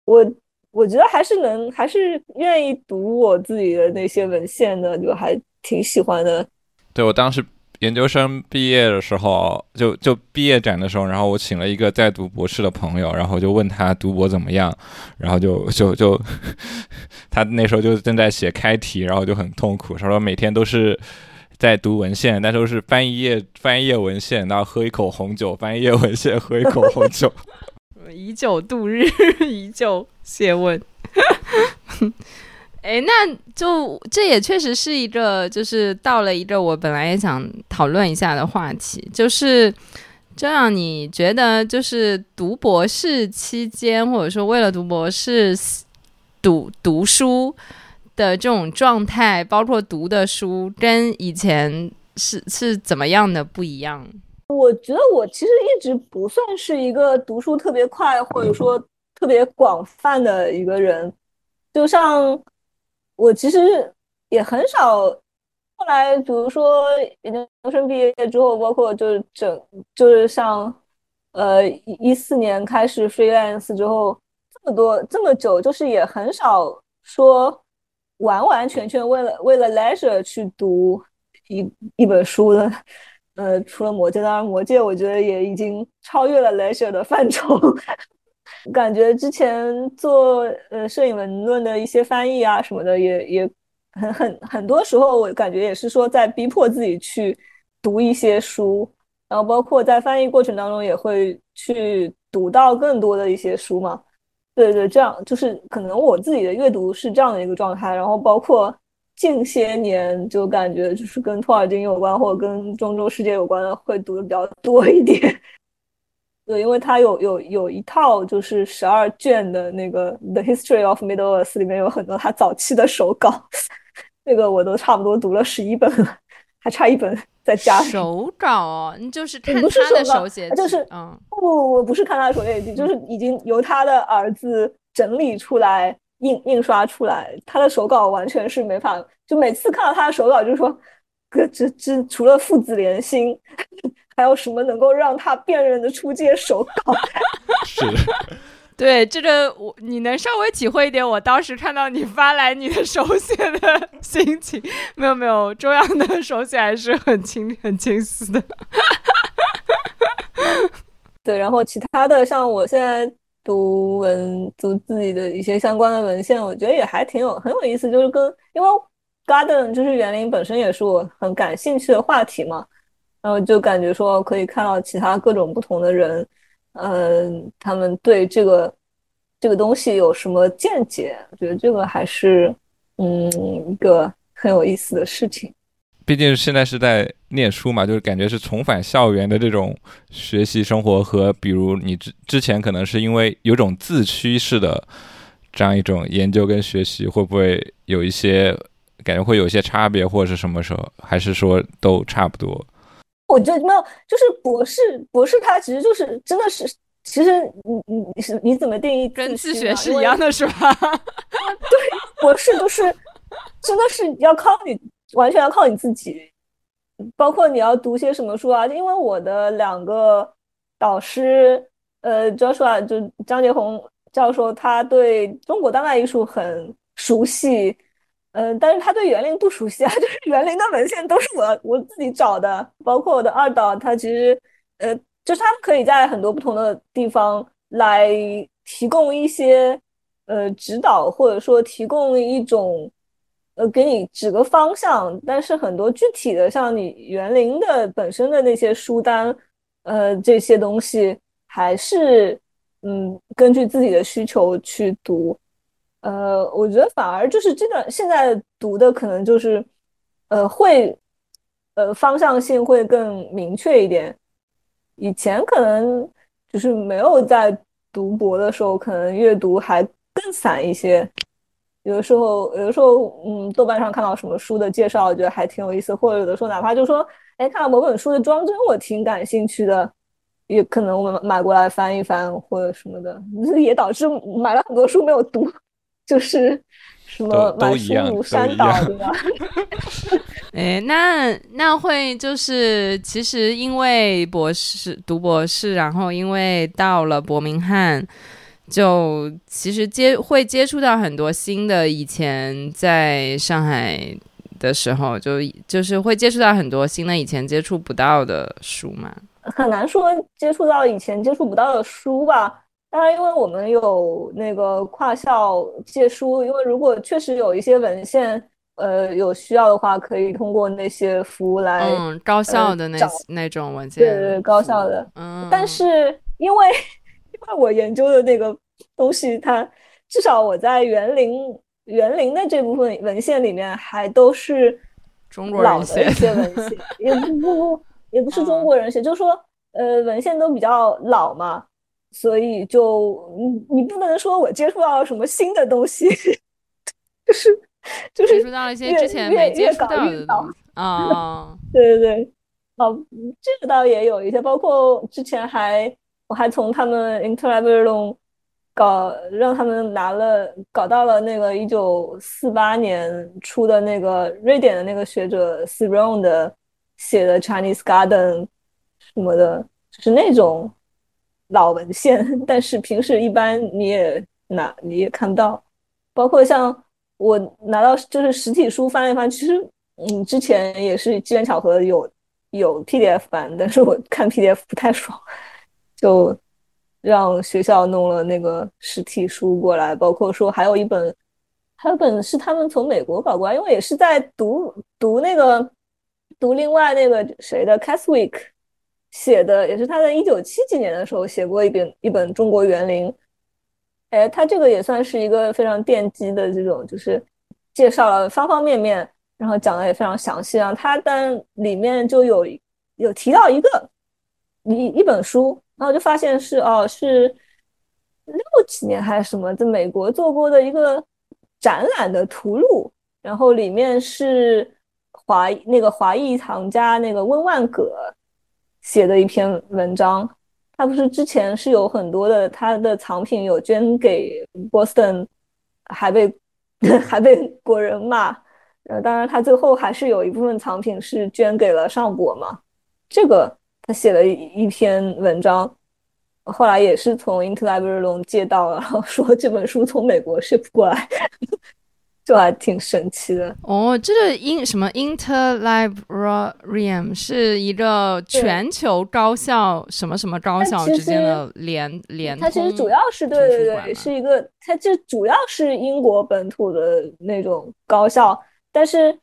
我我觉得还是能，还是愿意读我自己的那些文献的，就还挺喜欢的。对我当时。研究生毕业的时候，就就毕业展的时候，然后我请了一个在读博士的朋友，然后就问他读博怎么样，然后就就就他那时候就正在写开题，然后就很痛苦，他说每天都是在读文献，但都是翻一页翻一页文献，然后喝一口红酒，翻一页文献，喝一口红酒，以酒度日，以酒谢问。哎，那就这也确实是一个，就是到了一个我本来也想讨论一下的话题，就是这样，你觉得就是读博士期间，或者说为了读博士读读书的这种状态，包括读的书，跟以前是是怎么样的不一样？我觉得我其实一直不算是一个读书特别快，或者说特别广泛的一个人，就像。我其实也很少，后来比如说研究生毕业之后，包括就是整就是像，呃一四年开始 freelance 之后，这么多这么久，就是也很少说完完全全为了为了 leisure 去读一一本书的，呃，除了魔戒，当然魔戒我觉得也已经超越了 leisure 的范畴。感觉之前做呃摄影文论的一些翻译啊什么的，也也很很很多时候，我感觉也是说在逼迫自己去读一些书，然后包括在翻译过程当中也会去读到更多的一些书嘛。对对，这样就是可能我自己的阅读是这样的一个状态，然后包括近些年就感觉就是跟托尔金有关或者跟中洲世界有关的会读的比较多一点。对，因为它有有有一套就是十二卷的那个《The History of Middle Earth》，里面有很多他早期的手稿，那个我都差不多读了十一本了，还差一本在家。手稿哦，你就是看他的手写，就是嗯，不不不，不是看他的手写，就是已经由他的儿子整理出来印印刷出来，他的手稿完全是没法，就每次看到他的手稿，就是说，哥这这除了父子连心。还有什么能够让他辨认的出这些手稿？是，对这个我你能稍微体会一点？我当时看到你发来你的手写的 心情，没有没有，中央的手写还是很清很清晰的。对，然后其他的像我现在读文读自己的一些相关的文献，我觉得也还挺有很有意思，就是跟因为 garden 就是园林本身也是我很感兴趣的话题嘛。然后就感觉说可以看到其他各种不同的人，嗯，他们对这个这个东西有什么见解？我觉得这个还是嗯一个很有意思的事情。毕竟现在是在念书嘛，就是感觉是重返校园的这种学习生活，和比如你之之前可能是因为有种自驱式的这样一种研究跟学习，会不会有一些感觉会有一些差别，或者是什么时候，还是说都差不多？我觉得没有，就是博士，博士他其实就是真的是，其实你你你是你怎么定义跟自学是一样的，是吧？对，博士就是真的是要靠你，完全要靠你自己，包括你要读些什么书啊。因为我的两个导师，呃，Joshua 就张杰宏教授，他对中国当代艺术很熟悉。嗯，但是他对园林不熟悉啊，就是园林的文献都是我我自己找的，包括我的二导，他其实，呃，就是他们可以在很多不同的地方来提供一些呃指导，或者说提供一种呃给你指个方向，但是很多具体的，像你园林的本身的那些书单，呃这些东西还是嗯根据自己的需求去读。呃，我觉得反而就是这段现在读的可能就是，呃，会，呃，方向性会更明确一点。以前可能就是没有在读博的时候，可能阅读还更散一些。有的时候，有的时候，嗯，豆瓣上看到什么书的介绍，我觉得还挺有意思。或者有的时候，哪怕就说，哎，看到某本书的装帧，我挺感兴趣的，也可能我们买过来翻一翻或者什么的，也导致买了很多书没有读。就是什么满书如山倒，对吧？哎，那那会就是其实因为博士读博士，然后因为到了伯明翰，就其实接会接触到很多新的，以前在上海的时候就就是会接触到很多新的，以前接触不到的书嘛。很难说接触到以前接触不到的书吧。当然，因为我们有那个跨校借书，因为如果确实有一些文献，呃，有需要的话，可以通过那些服务来，嗯，高校的那那种文件，对对，高校的。嗯，但是因为因为我研究的那个东西，它至少我在园林园林的这部分文献里面，还都是中国人写的一些文献，也不不不，也不是中国人写，就是说，呃，文献都比较老嘛。所以就你你不能说我接触到了什么新的东西，就是就是接触到一些之前没接触到的啊，对对对，哦，这个倒也有一些，包括之前还我还从他们 Interlibrary 搞让他们拿了搞到了那个一九四八年出的那个瑞典的那个学者 s i r o n 的写的 Chinese Garden 什么的，就是那种。老文献，但是平时一般你也拿你也看不到，包括像我拿到就是实体书翻一翻，其实嗯之前也是机缘巧合有有 PDF 版，但是我看 PDF 不太爽，就让学校弄了那个实体书过来，包括说还有一本，还有本是他们从美国搞过来，因为也是在读读那个读另外那个谁的 Caswick。写的也是他在一九七几年的时候写过一本一本中国园林，哎，他这个也算是一个非常奠基的这种，就是介绍了方方面面，然后讲的也非常详细啊。他但里面就有有提到一个一一本书，然后就发现是哦是六几年还是什么，在美国做过的一个展览的图录，然后里面是华那个华裔藏家那个温万葛。写的一篇文章，他不是之前是有很多的他的藏品有捐给 Boston，还被 还被国人骂，呃，当然他最后还是有一部分藏品是捐给了上博嘛。这个他写了一篇文章，后来也是从 Interlibrary 借到了，然后说这本书从美国 ship 过来。就还挺神奇的哦，这个 in 什么 Interlibrarium 是一个全球高校什么什么高校之间的联联它其实主要是对对对，是一个它这主要是英国本土的那种高校，但是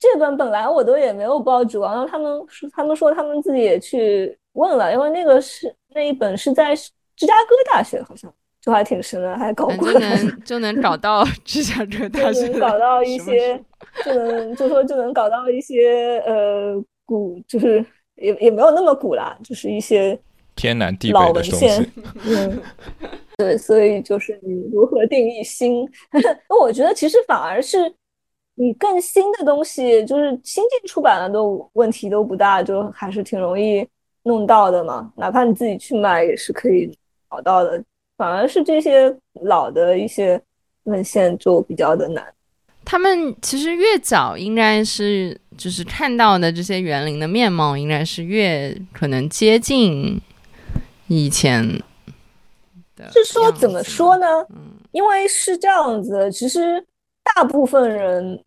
这本本来我都也没有报主，然后他们说他们说他们自己也去问了，因为那个是那一本是在芝加哥大学好像。就还挺深的，还搞过来，就能就能搞到芝加哥大学，搞到一些，就能就说就能搞到一些呃古，就是也也没有那么古啦，就是一些天南地北的东西。嗯，对，所以就是你如何定义新？那我觉得其实反而是你更新的东西，就是新近出版的都问题都不大，就还是挺容易弄到的嘛。哪怕你自己去买也是可以找到的。反而是这些老的一些文献就比较的难。他们其实越早应该是就是看到的这些园林的面貌，应该是越可能接近以前的。是说怎么说呢？嗯，因为是这样子，其实大部分人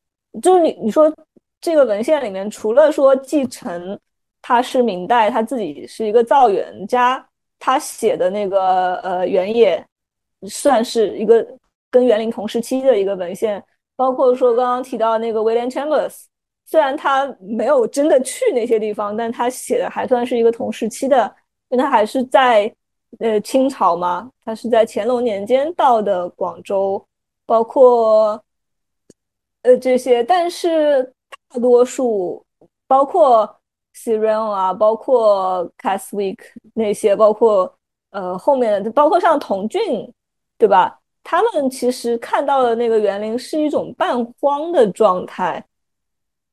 就是你你说这个文献里面，除了说继承他是明代，他自己是一个造园家。他写的那个呃原野，算是一个跟园林同时期的一个文献，包括说刚刚提到那个威廉 Chambers，虽然他没有真的去那些地方，但他写的还算是一个同时期的，因为他还是在呃清朝嘛，他是在乾隆年间到的广州，包括呃这些，但是大多数包括。C r e n 啊，包括 Castwick 那些，包括呃后面的，包括像童俊，对吧？他们其实看到的那个园林是一种半荒的状态，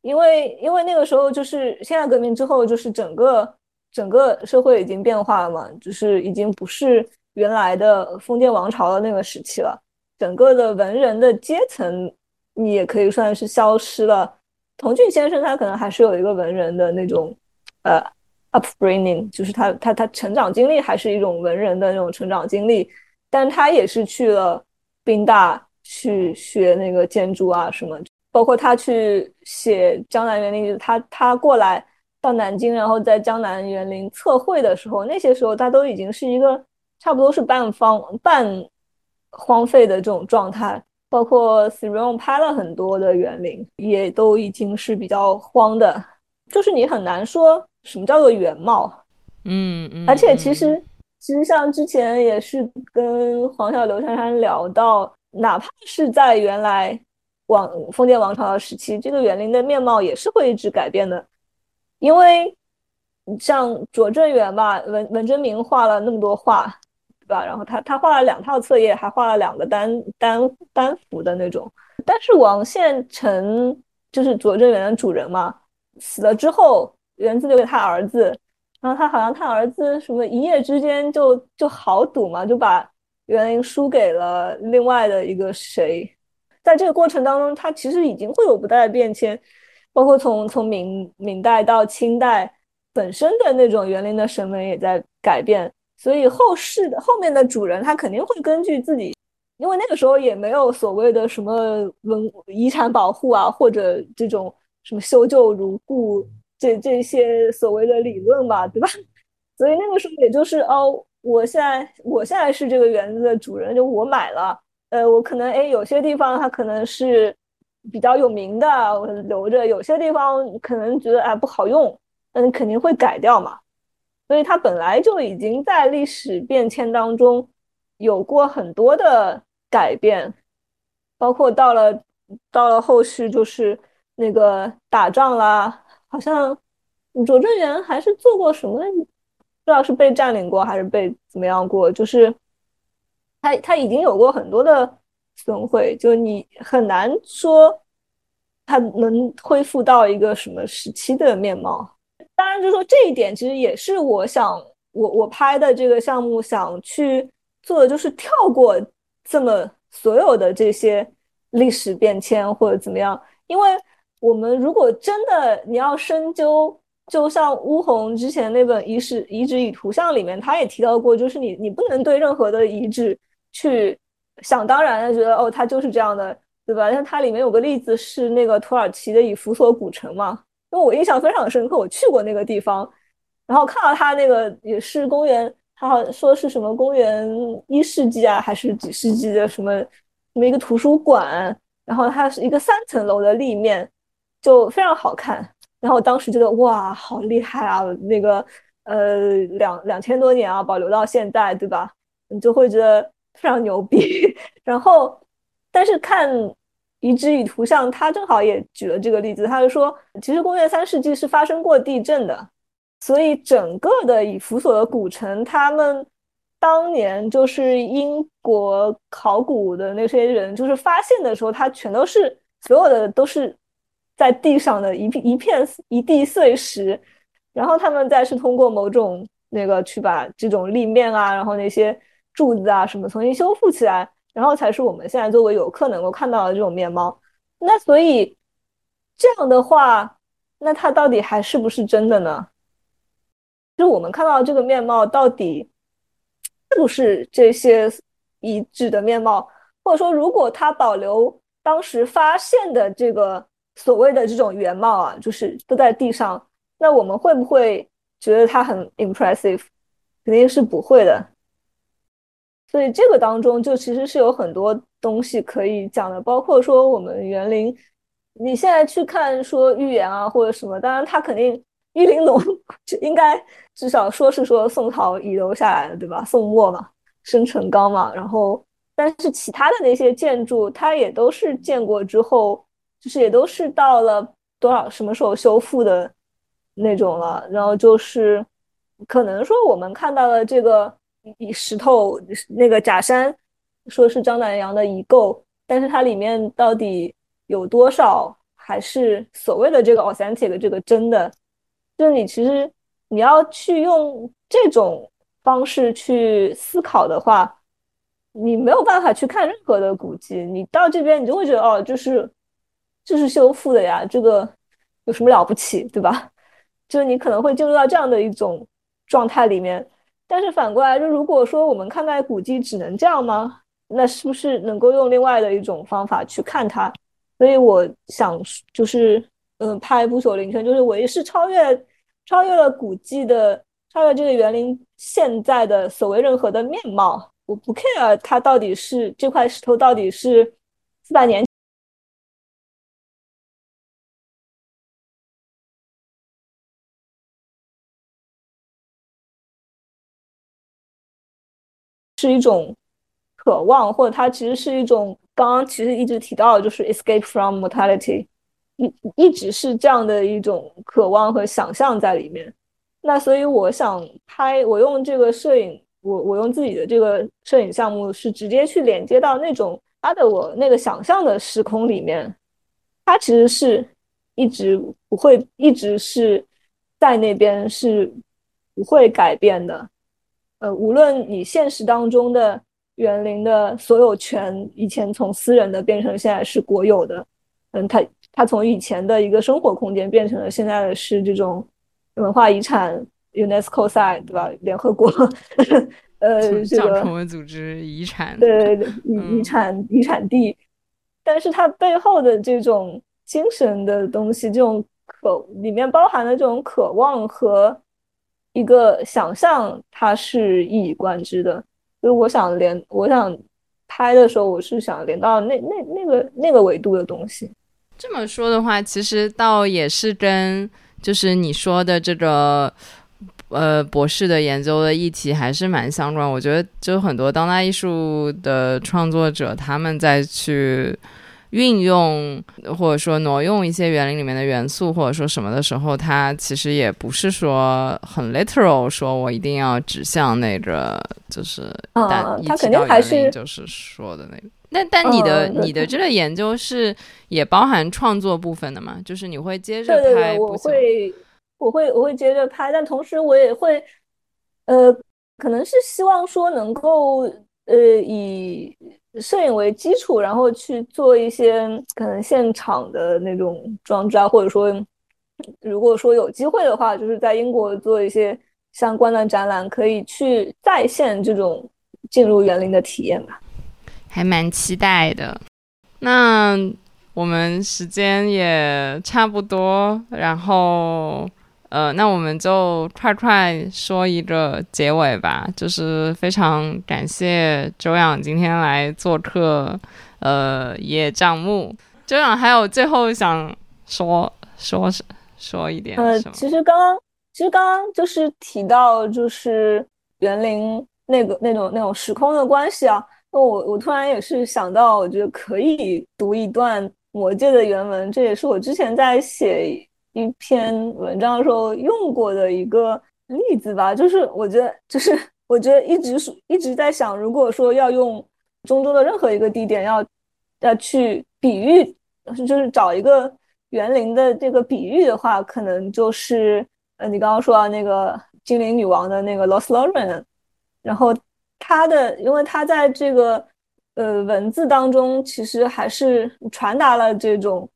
因为因为那个时候就是辛亥革命之后，就是整个整个社会已经变化了嘛，就是已经不是原来的封建王朝的那个时期了，整个的文人的阶层你也可以算是消失了。童俊先生他可能还是有一个文人的那种，呃，upbringing，就是他他他成长经历还是一种文人的那种成长经历，但他也是去了宾大去学那个建筑啊什么，包括他去写江南园林，他他过来到南京，然后在江南园林测绘的时候，那些时候他都已经是一个差不多是半方半荒废的这种状态。包括 s i r o n 拍了很多的园林，也都已经是比较荒的，就是你很难说什么叫做原貌。嗯嗯。而且其实其实像之前也是跟黄小刘珊珊聊到，哪怕是在原来王封建王朝的时期，这个园林的面貌也是会一直改变的，因为像拙政园吧，文文征明画了那么多画。对吧？然后他他画了两套册页，还画了两个单单单幅的那种。但是王献臣就是拙政园的主人嘛，死了之后，园子留给他儿子。然后他好像他儿子什么一夜之间就就豪赌嘛，就把园林输给了另外的一个谁。在这个过程当中，他其实已经会有不大的变迁，包括从从明明代到清代，本身的那种园林的审美也在改变。所以后世的后面的主人，他肯定会根据自己，因为那个时候也没有所谓的什么文遗产保护啊，或者这种什么修旧如故这这些所谓的理论吧，对吧？所以那个时候也就是哦，我现在我现在是这个园子的主人，就我买了，呃，我可能哎有些地方它可能是比较有名的，我留着；有些地方可能觉得哎不好用，那你肯定会改掉嘛。所以它本来就已经在历史变迁当中有过很多的改变，包括到了到了后续就是那个打仗啦，好像拙政园还是做过什么，不知道是被占领过还是被怎么样过，就是它它已经有过很多的损毁，就你很难说它能恢复到一个什么时期的面貌。当然，就是说这一点，其实也是我想，我我拍的这个项目想去做的，就是跳过这么所有的这些历史变迁或者怎么样。因为我们如果真的你要深究，就像乌宏之前那本《遗址遗址与图像》里面，他也提到过，就是你你不能对任何的遗址去想当然的觉得哦，它就是这样的，对吧？像它里面有个例子是那个土耳其的以弗所古城嘛。因为我印象非常深刻，我去过那个地方，然后看到它那个也是公元，他好说是什么公元一世纪啊，还是几世纪的什么什么一个图书馆，然后它是一个三层楼的立面，就非常好看。然后我当时觉得哇，好厉害啊！那个呃两两千多年啊，保留到现在，对吧？你就会觉得非常牛逼。然后，但是看。遗址与图像，他正好也举了这个例子。他就说，其实公元三世纪是发生过地震的，所以整个的以弗所的古城，他们当年就是英国考古的那些人，就是发现的时候，它全都是所有的都是在地上的一片一片一地碎石，然后他们再是通过某种那个去把这种立面啊，然后那些柱子啊什么重新修复起来。然后才是我们现在作为游客能够看到的这种面貌。那所以这样的话，那它到底还是不是真的呢？就我们看到这个面貌到底是不是这些遗址的面貌？或者说，如果它保留当时发现的这个所谓的这种原貌啊，就是都在地上，那我们会不会觉得它很 impressive？肯定是不会的。所以这个当中就其实是有很多东西可以讲的，包括说我们园林，你现在去看说寓言啊或者什么，当然它肯定玉玲珑 应该至少说是说宋朝遗留下来的，对吧？宋末嘛，生辰纲嘛，然后但是其他的那些建筑，它也都是建过之后，就是也都是到了多少什么时候修复的那种了，然后就是可能说我们看到了这个。以石头那个假山，说是张南阳的遗构，但是它里面到底有多少还是所谓的这个 authentic 这个真的？就是你其实你要去用这种方式去思考的话，你没有办法去看任何的古迹。你到这边，你就会觉得哦，就是就是修复的呀，这个有什么了不起，对吧？就是你可能会进入到这样的一种状态里面。但是反过来，就如果说我们看待古迹只能这样吗？那是不是能够用另外的一种方法去看它？所以我想，就是嗯，拍不朽灵泉，就是我也是超越超越了古迹的，超越这个园林现在的所谓任何的面貌。我不 care 它到底是这块石头到底是四百年。是一种渴望，或者它其实是一种刚刚其实一直提到的，就是 escape from mortality，一一直是这样的一种渴望和想象在里面。那所以我想拍，我用这个摄影，我我用自己的这个摄影项目，是直接去连接到那种他的我那个想象的时空里面，它其实是一直不会一直是在那边是不会改变的。呃，无论你现实当中的园林的所有权，以前从私人的变成现在是国有的，嗯，它它从以前的一个生活空间变成了现在的是这种文化遗产 UNESCO 赛，对吧？联合国，呃，这个成为组织遗产，对遗遗产遗产地，但是它背后的这种精神的东西，这种渴里面包含的这种渴望和。一个想象，它是一以贯之的。所以我想连，我想拍的时候，我是想连到那那那个那个维度的东西。这么说的话，其实倒也是跟就是你说的这个呃博士的研究的议题还是蛮相关。我觉得就很多当代艺术的创作者，他们在去。运用或者说挪用一些园林里面的元素，或者说什么的时候，它其实也不是说很 literal，说我一定要指向那个就是，啊，它肯定还是就是说的那个。那但你的你的这个研究是也包含创作部分的嘛？就是你会接着拍，我会我会我会接着拍，但同时我也会，呃，可能是希望说能够呃以。摄影为基础，然后去做一些可能现场的那种装置啊，或者说，如果说有机会的话，就是在英国做一些相关的展览，可以去再现这种进入园林的体验吧，还蛮期待的。那我们时间也差不多，然后。呃，那我们就快快说一个结尾吧。就是非常感谢周养今天来做客，呃，野帐目。周养还有最后想说说说一点。呃，其实刚刚其实刚刚就是提到就是园林那个那种那种时空的关系啊。那我我突然也是想到，我觉得可以读一段《魔戒》的原文，这也是我之前在写。一篇文章的时候用过的一个例子吧，就是我觉得，就是 我觉得一直是一直在想，如果说要用中州的任何一个地点要要去比喻，就是找一个园林的这个比喻的话，可能就是呃，你刚刚说那个精灵女王的那个 Lost Lorraine，然后它的，因为它在这个呃文字当中，其实还是传达了这种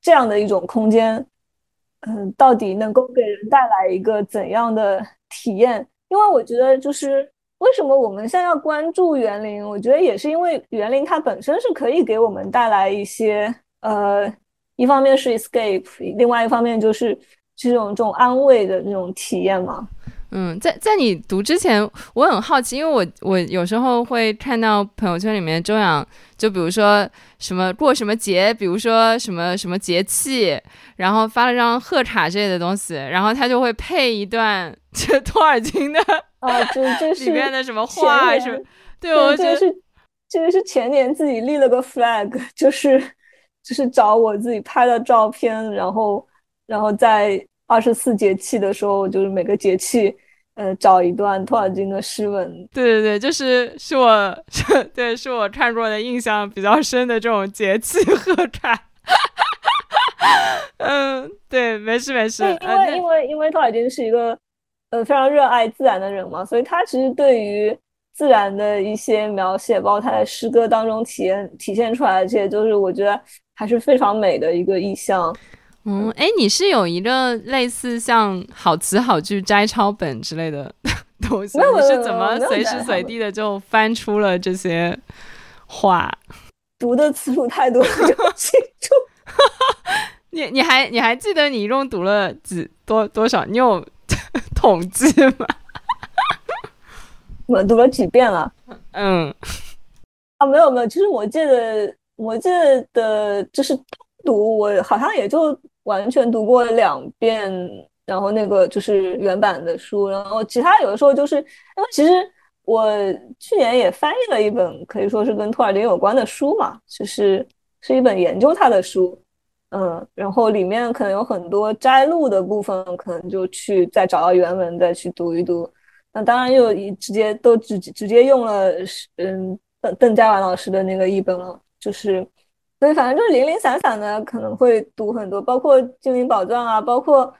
这样的一种空间。嗯，到底能够给人带来一个怎样的体验？因为我觉得，就是为什么我们现在要关注园林？我觉得也是因为园林它本身是可以给我们带来一些，呃，一方面是 escape，另外一方面就是这种这种安慰的那种体验嘛。嗯，在在你读之前，我很好奇，因为我我有时候会看到朋友圈里面周洋，就比如说什么过什么节，比如说什么什么节气，然后发了张贺卡之类的东西，然后他就会配一段这托尔金的啊，这这是里面的什么话什么，对，我觉得是这个是前年自己立了个 flag，就是就是找我自己拍的照片，然后然后在。二十四节气的时候，就是每个节气，呃，找一段托尔金的诗文。对对对，就是是我，对，是我看过的印象比较深的这种节气 贺卡。嗯，对，没事没事。因为因为因为托尔金是一个呃非常热爱自然的人嘛，所以他其实对于自然的一些描写，包括他在诗歌当中体验体现出来的这些，就是我觉得还是非常美的一个意象。嗯，哎，你是有一个类似像好词好句摘抄本之类的东西，你是怎么随时随地的就翻出了这些话？读的次数太多了，就不清楚。你你还你还记得你一共读了几多多少？你有 统计吗？我读了几遍了？嗯，啊，没有没有，其实我记得我记得的就是读，我好像也就。完全读过两遍，然后那个就是原版的书，然后其他有的时候就是因为其实我去年也翻译了一本可以说是跟托尔金有关的书嘛，就是是一本研究他的书，嗯，然后里面可能有很多摘录的部分，可能就去再找到原文再去读一读，那当然又一直接都直直接用了嗯邓邓家婉老师的那个译本了，就是。所以反正就是零零散散的，可能会读很多，包括《精灵宝藏》啊，包括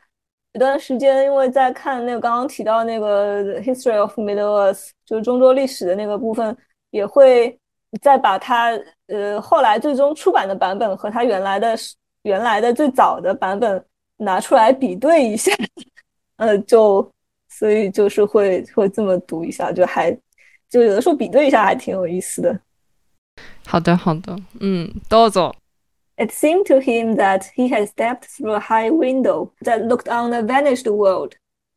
有段时间，因为在看那个刚刚提到那个《History of Middle Earth》，就是中国历史的那个部分，也会再把它呃后来最终出版的版本和它原来的原来的最早的版本拿出来比对一下，呃，就所以就是会会这么读一下，就还就有的时候比对一下还挺有意思的。好的，好的，嗯，どうぞ。It seemed to him that he had stepped through a high window that looked on a vanished world.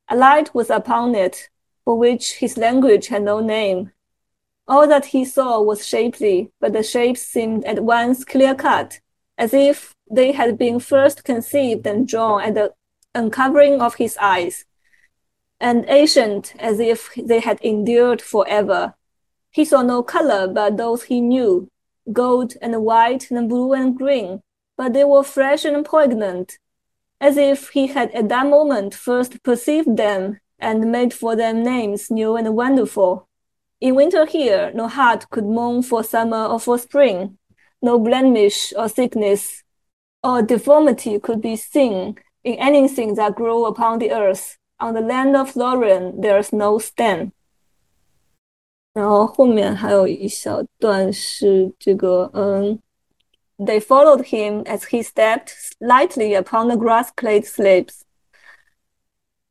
A light was upon it, for which his language had no name. All that he saw was shapely, but the shapes seemed at once clear cut, as if they had been first conceived and drawn at the uncovering of his eyes, and ancient as if they had endured forever. He saw no color but those he knew, gold and white and blue and green, but they were fresh and poignant, as if he had at that moment first perceived them and made for them names new and wonderful. In winter here, no heart could mourn for summer or for spring, no blemish or sickness or deformity could be seen in anything that grew upon the earth. On the land of Lorraine, there is no stain. 然后后面还有一小段是这个，嗯，They followed him as he stepped lightly upon the grass-clad slopes.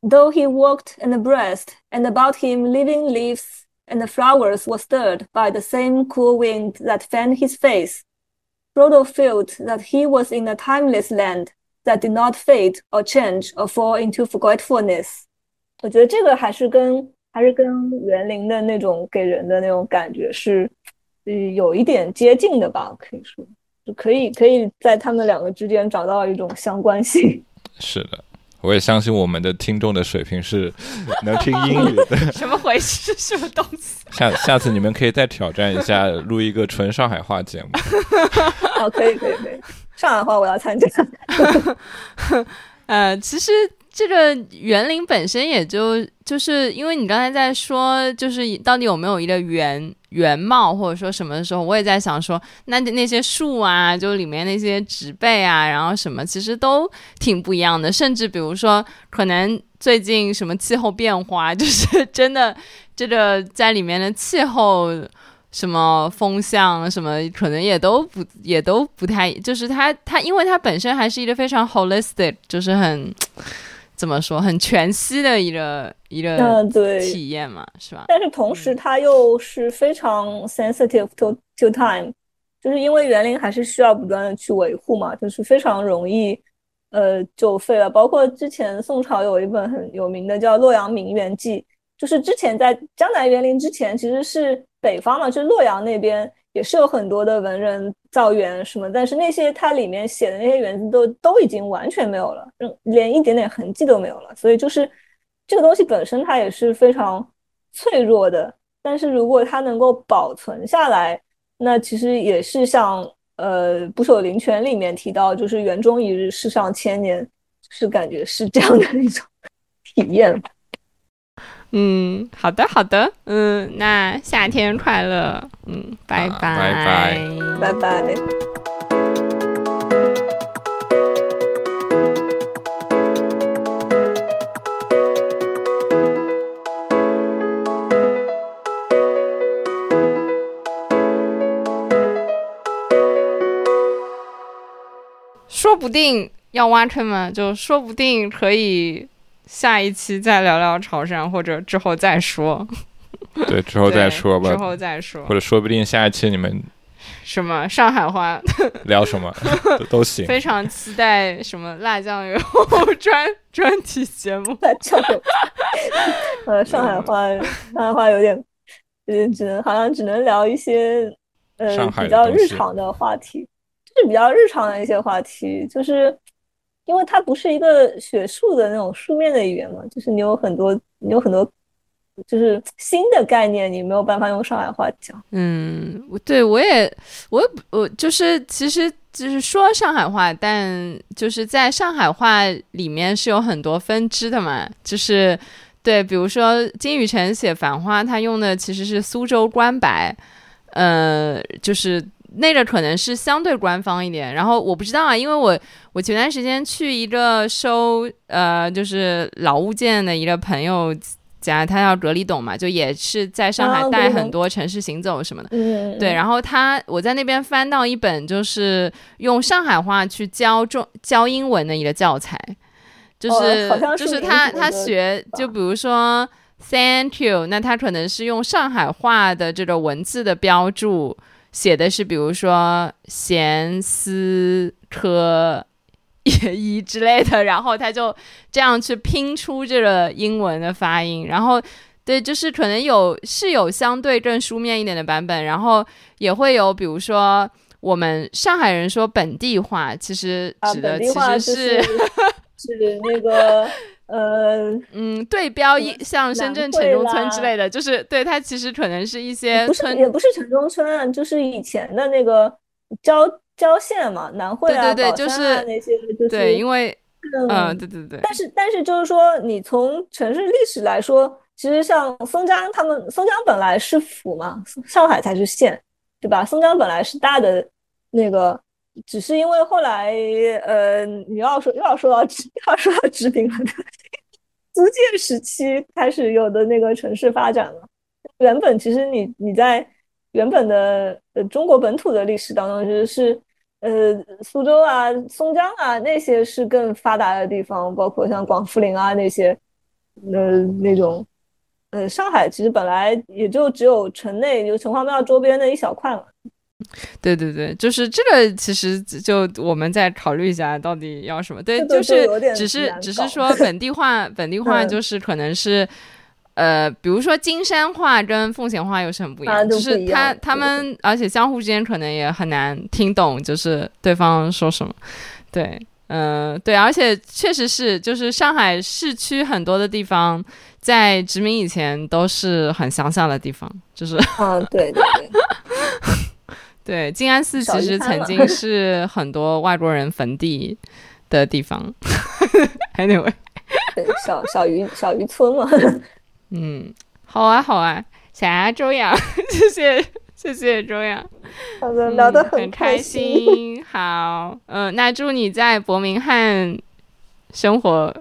Though he walked and breathed, and about him living leaves and flowers were stirred by the same cool wind that fanned his face. Frodo felt that he was in a timeless land that did not fade or change or fall into forgetfulness. 我觉得这个还是跟 还是跟园林的那种给人的那种感觉是，嗯，有一点接近的吧，可以说，就可以可以在他们两个之间找到一种相关性。是的，我也相信我们的听众的水平是 能听英语的。什么回事？什么东西？下下次你们可以再挑战一下，录一个纯上海话节目。好，可以可以可以，上海话我要参加。呃，其实。这个园林本身也就就是因为你刚才在说，就是到底有没有一个原原貌或者说什么的时候，我也在想说，那那些树啊，就里面那些植被啊，然后什么，其实都挺不一样的。甚至比如说，可能最近什么气候变化，就是真的这个在里面的气候。什么风向什么可能也都不也都不太，就是它它，因为它本身还是一个非常 holistic，就是很。怎么说很全息的一个一个体验嘛，是吧？但是同时它又是非常 sensitive to to time，就是因为园林还是需要不断的去维护嘛，就是非常容易，呃就废了。包括之前宋朝有一本很有名的叫《洛阳名园记》，就是之前在江南园林之前其实是北方嘛，就是洛阳那边也是有很多的文人造园什么，但是那些它里面写的那些园子都都已经完全没有了，连一点点痕迹都没有了。所以就是这个东西本身它也是非常脆弱的，但是如果它能够保存下来，那其实也是像。呃，不朽灵泉里面提到，就是园中一日，世上千年，是感觉是这样的一种 体验。嗯，好的，好的，嗯，那夏天快乐，嗯，拜拜，拜拜，拜拜。说不定要挖坑嘛，就说不定可以下一期再聊聊潮汕，或者之后再说。对，之后再说吧。之后再说，或者说不定下一期你们什么上海话 聊什么 都行。非常期待什么辣酱油专专题节目。辣酱油，呃，上海话，上海话有点，有点，只能好像只能聊一些呃比较日常的话题。就是比较日常的一些话题，就是因为它不是一个学术的那种书面的语言嘛，就是你有很多，你有很多，就是新的概念，你没有办法用上海话讲。嗯，对我也，我我就是其实就是说上海话，但就是在上海话里面是有很多分支的嘛，就是对，比如说金宇澄写《繁花》，他用的其实是苏州官白，呃，就是。那个可能是相对官方一点，然后我不知道啊，因为我我前段时间去一个收呃就是老物件的一个朋友家，他叫格里董嘛，就也是在上海带很多城市行走什么的，对，然后他我在那边翻到一本就是用上海话去教中教英文的一个教材，就是就是他他学就比如说 Thank you，那他可能是用上海话的这个文字的标注。写的是，比如说咸思科一之类的，然后他就这样去拼出这个英文的发音，然后对，就是可能有是有相对更书面一点的版本，然后也会有，比如说我们上海人说本地话，其实指的其实是 是那个。呃嗯，对标一像深圳城中村之类的，就是对它其实可能是一些不是，也不是城中村，就是以前的那个郊郊县嘛，南汇啊、宝山啊那些，就是对，因为嗯，对对对。但是但是就是说，你从城市历史来说，其实像松江，他们松江本来是府嘛，上海才是县，对吧？松江本来是大的那个，只是因为后来呃，你要说又要说到又 要说到殖民了。租界时期开始有的那个城市发展了，原本其实你你在原本的呃中国本土的历史当中，其实是呃苏州啊、松江啊那些是更发达的地方，包括像广富林啊那些，呃那种，呃上海其实本来也就只有城内就城隍庙周边的一小块嘛。对对对，就是这个，其实就我们再考虑一下，到底要什么？对，就是只是只是说本地化，本地化 就是可能是，呃，比如说金山话跟奉贤话又是很不一样，就是他他们，而且相互之间可能也很难听懂，就是对方说什么。对，嗯，对，而且确实是，就是上海市区很多的地方，在殖民以前都是很乡下的地方，就是，啊，对对对。对，静安寺其实曾经 是很多外国人坟地的地方。Anyway，对，小小渔小渔村嘛。嗯，好啊，好啊，谢谢周洋，谢谢谢谢周洋，好的，聊得很开心。好，嗯，那祝你在伯明翰生活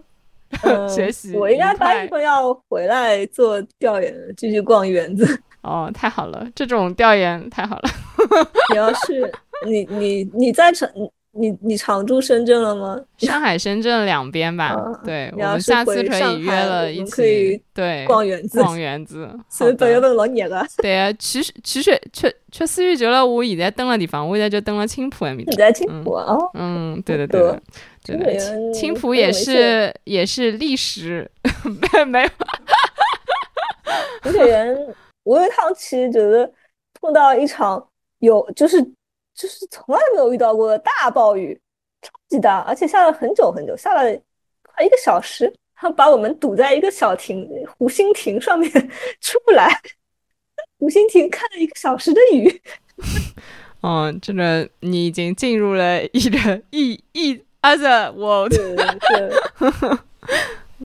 学习。我应该八月份要回来做调研，继续逛园子。哦，太好了，这种调研太好了。你要是你你你在成你你常住深圳了吗？上海、深圳两边吧。对，我们下次可以约了一起对逛园子。逛园子。所以八月份老热个。对啊，其实其实确确实就了我现在登了地方，我现在就登了青浦那边。你在青浦啊？嗯，对对对。对的，青浦也是也是历史，没有。浮雪园，我有一趟其实觉得碰到一场有就是就是从来没有遇到过的大暴雨，超级大，而且下了很久很久，下了快一个小时，他把我们堵在一个小亭湖心亭上面 出不来，湖心亭看了一个小时的雨。嗯，真的，你已经进入了一个 一一 other world。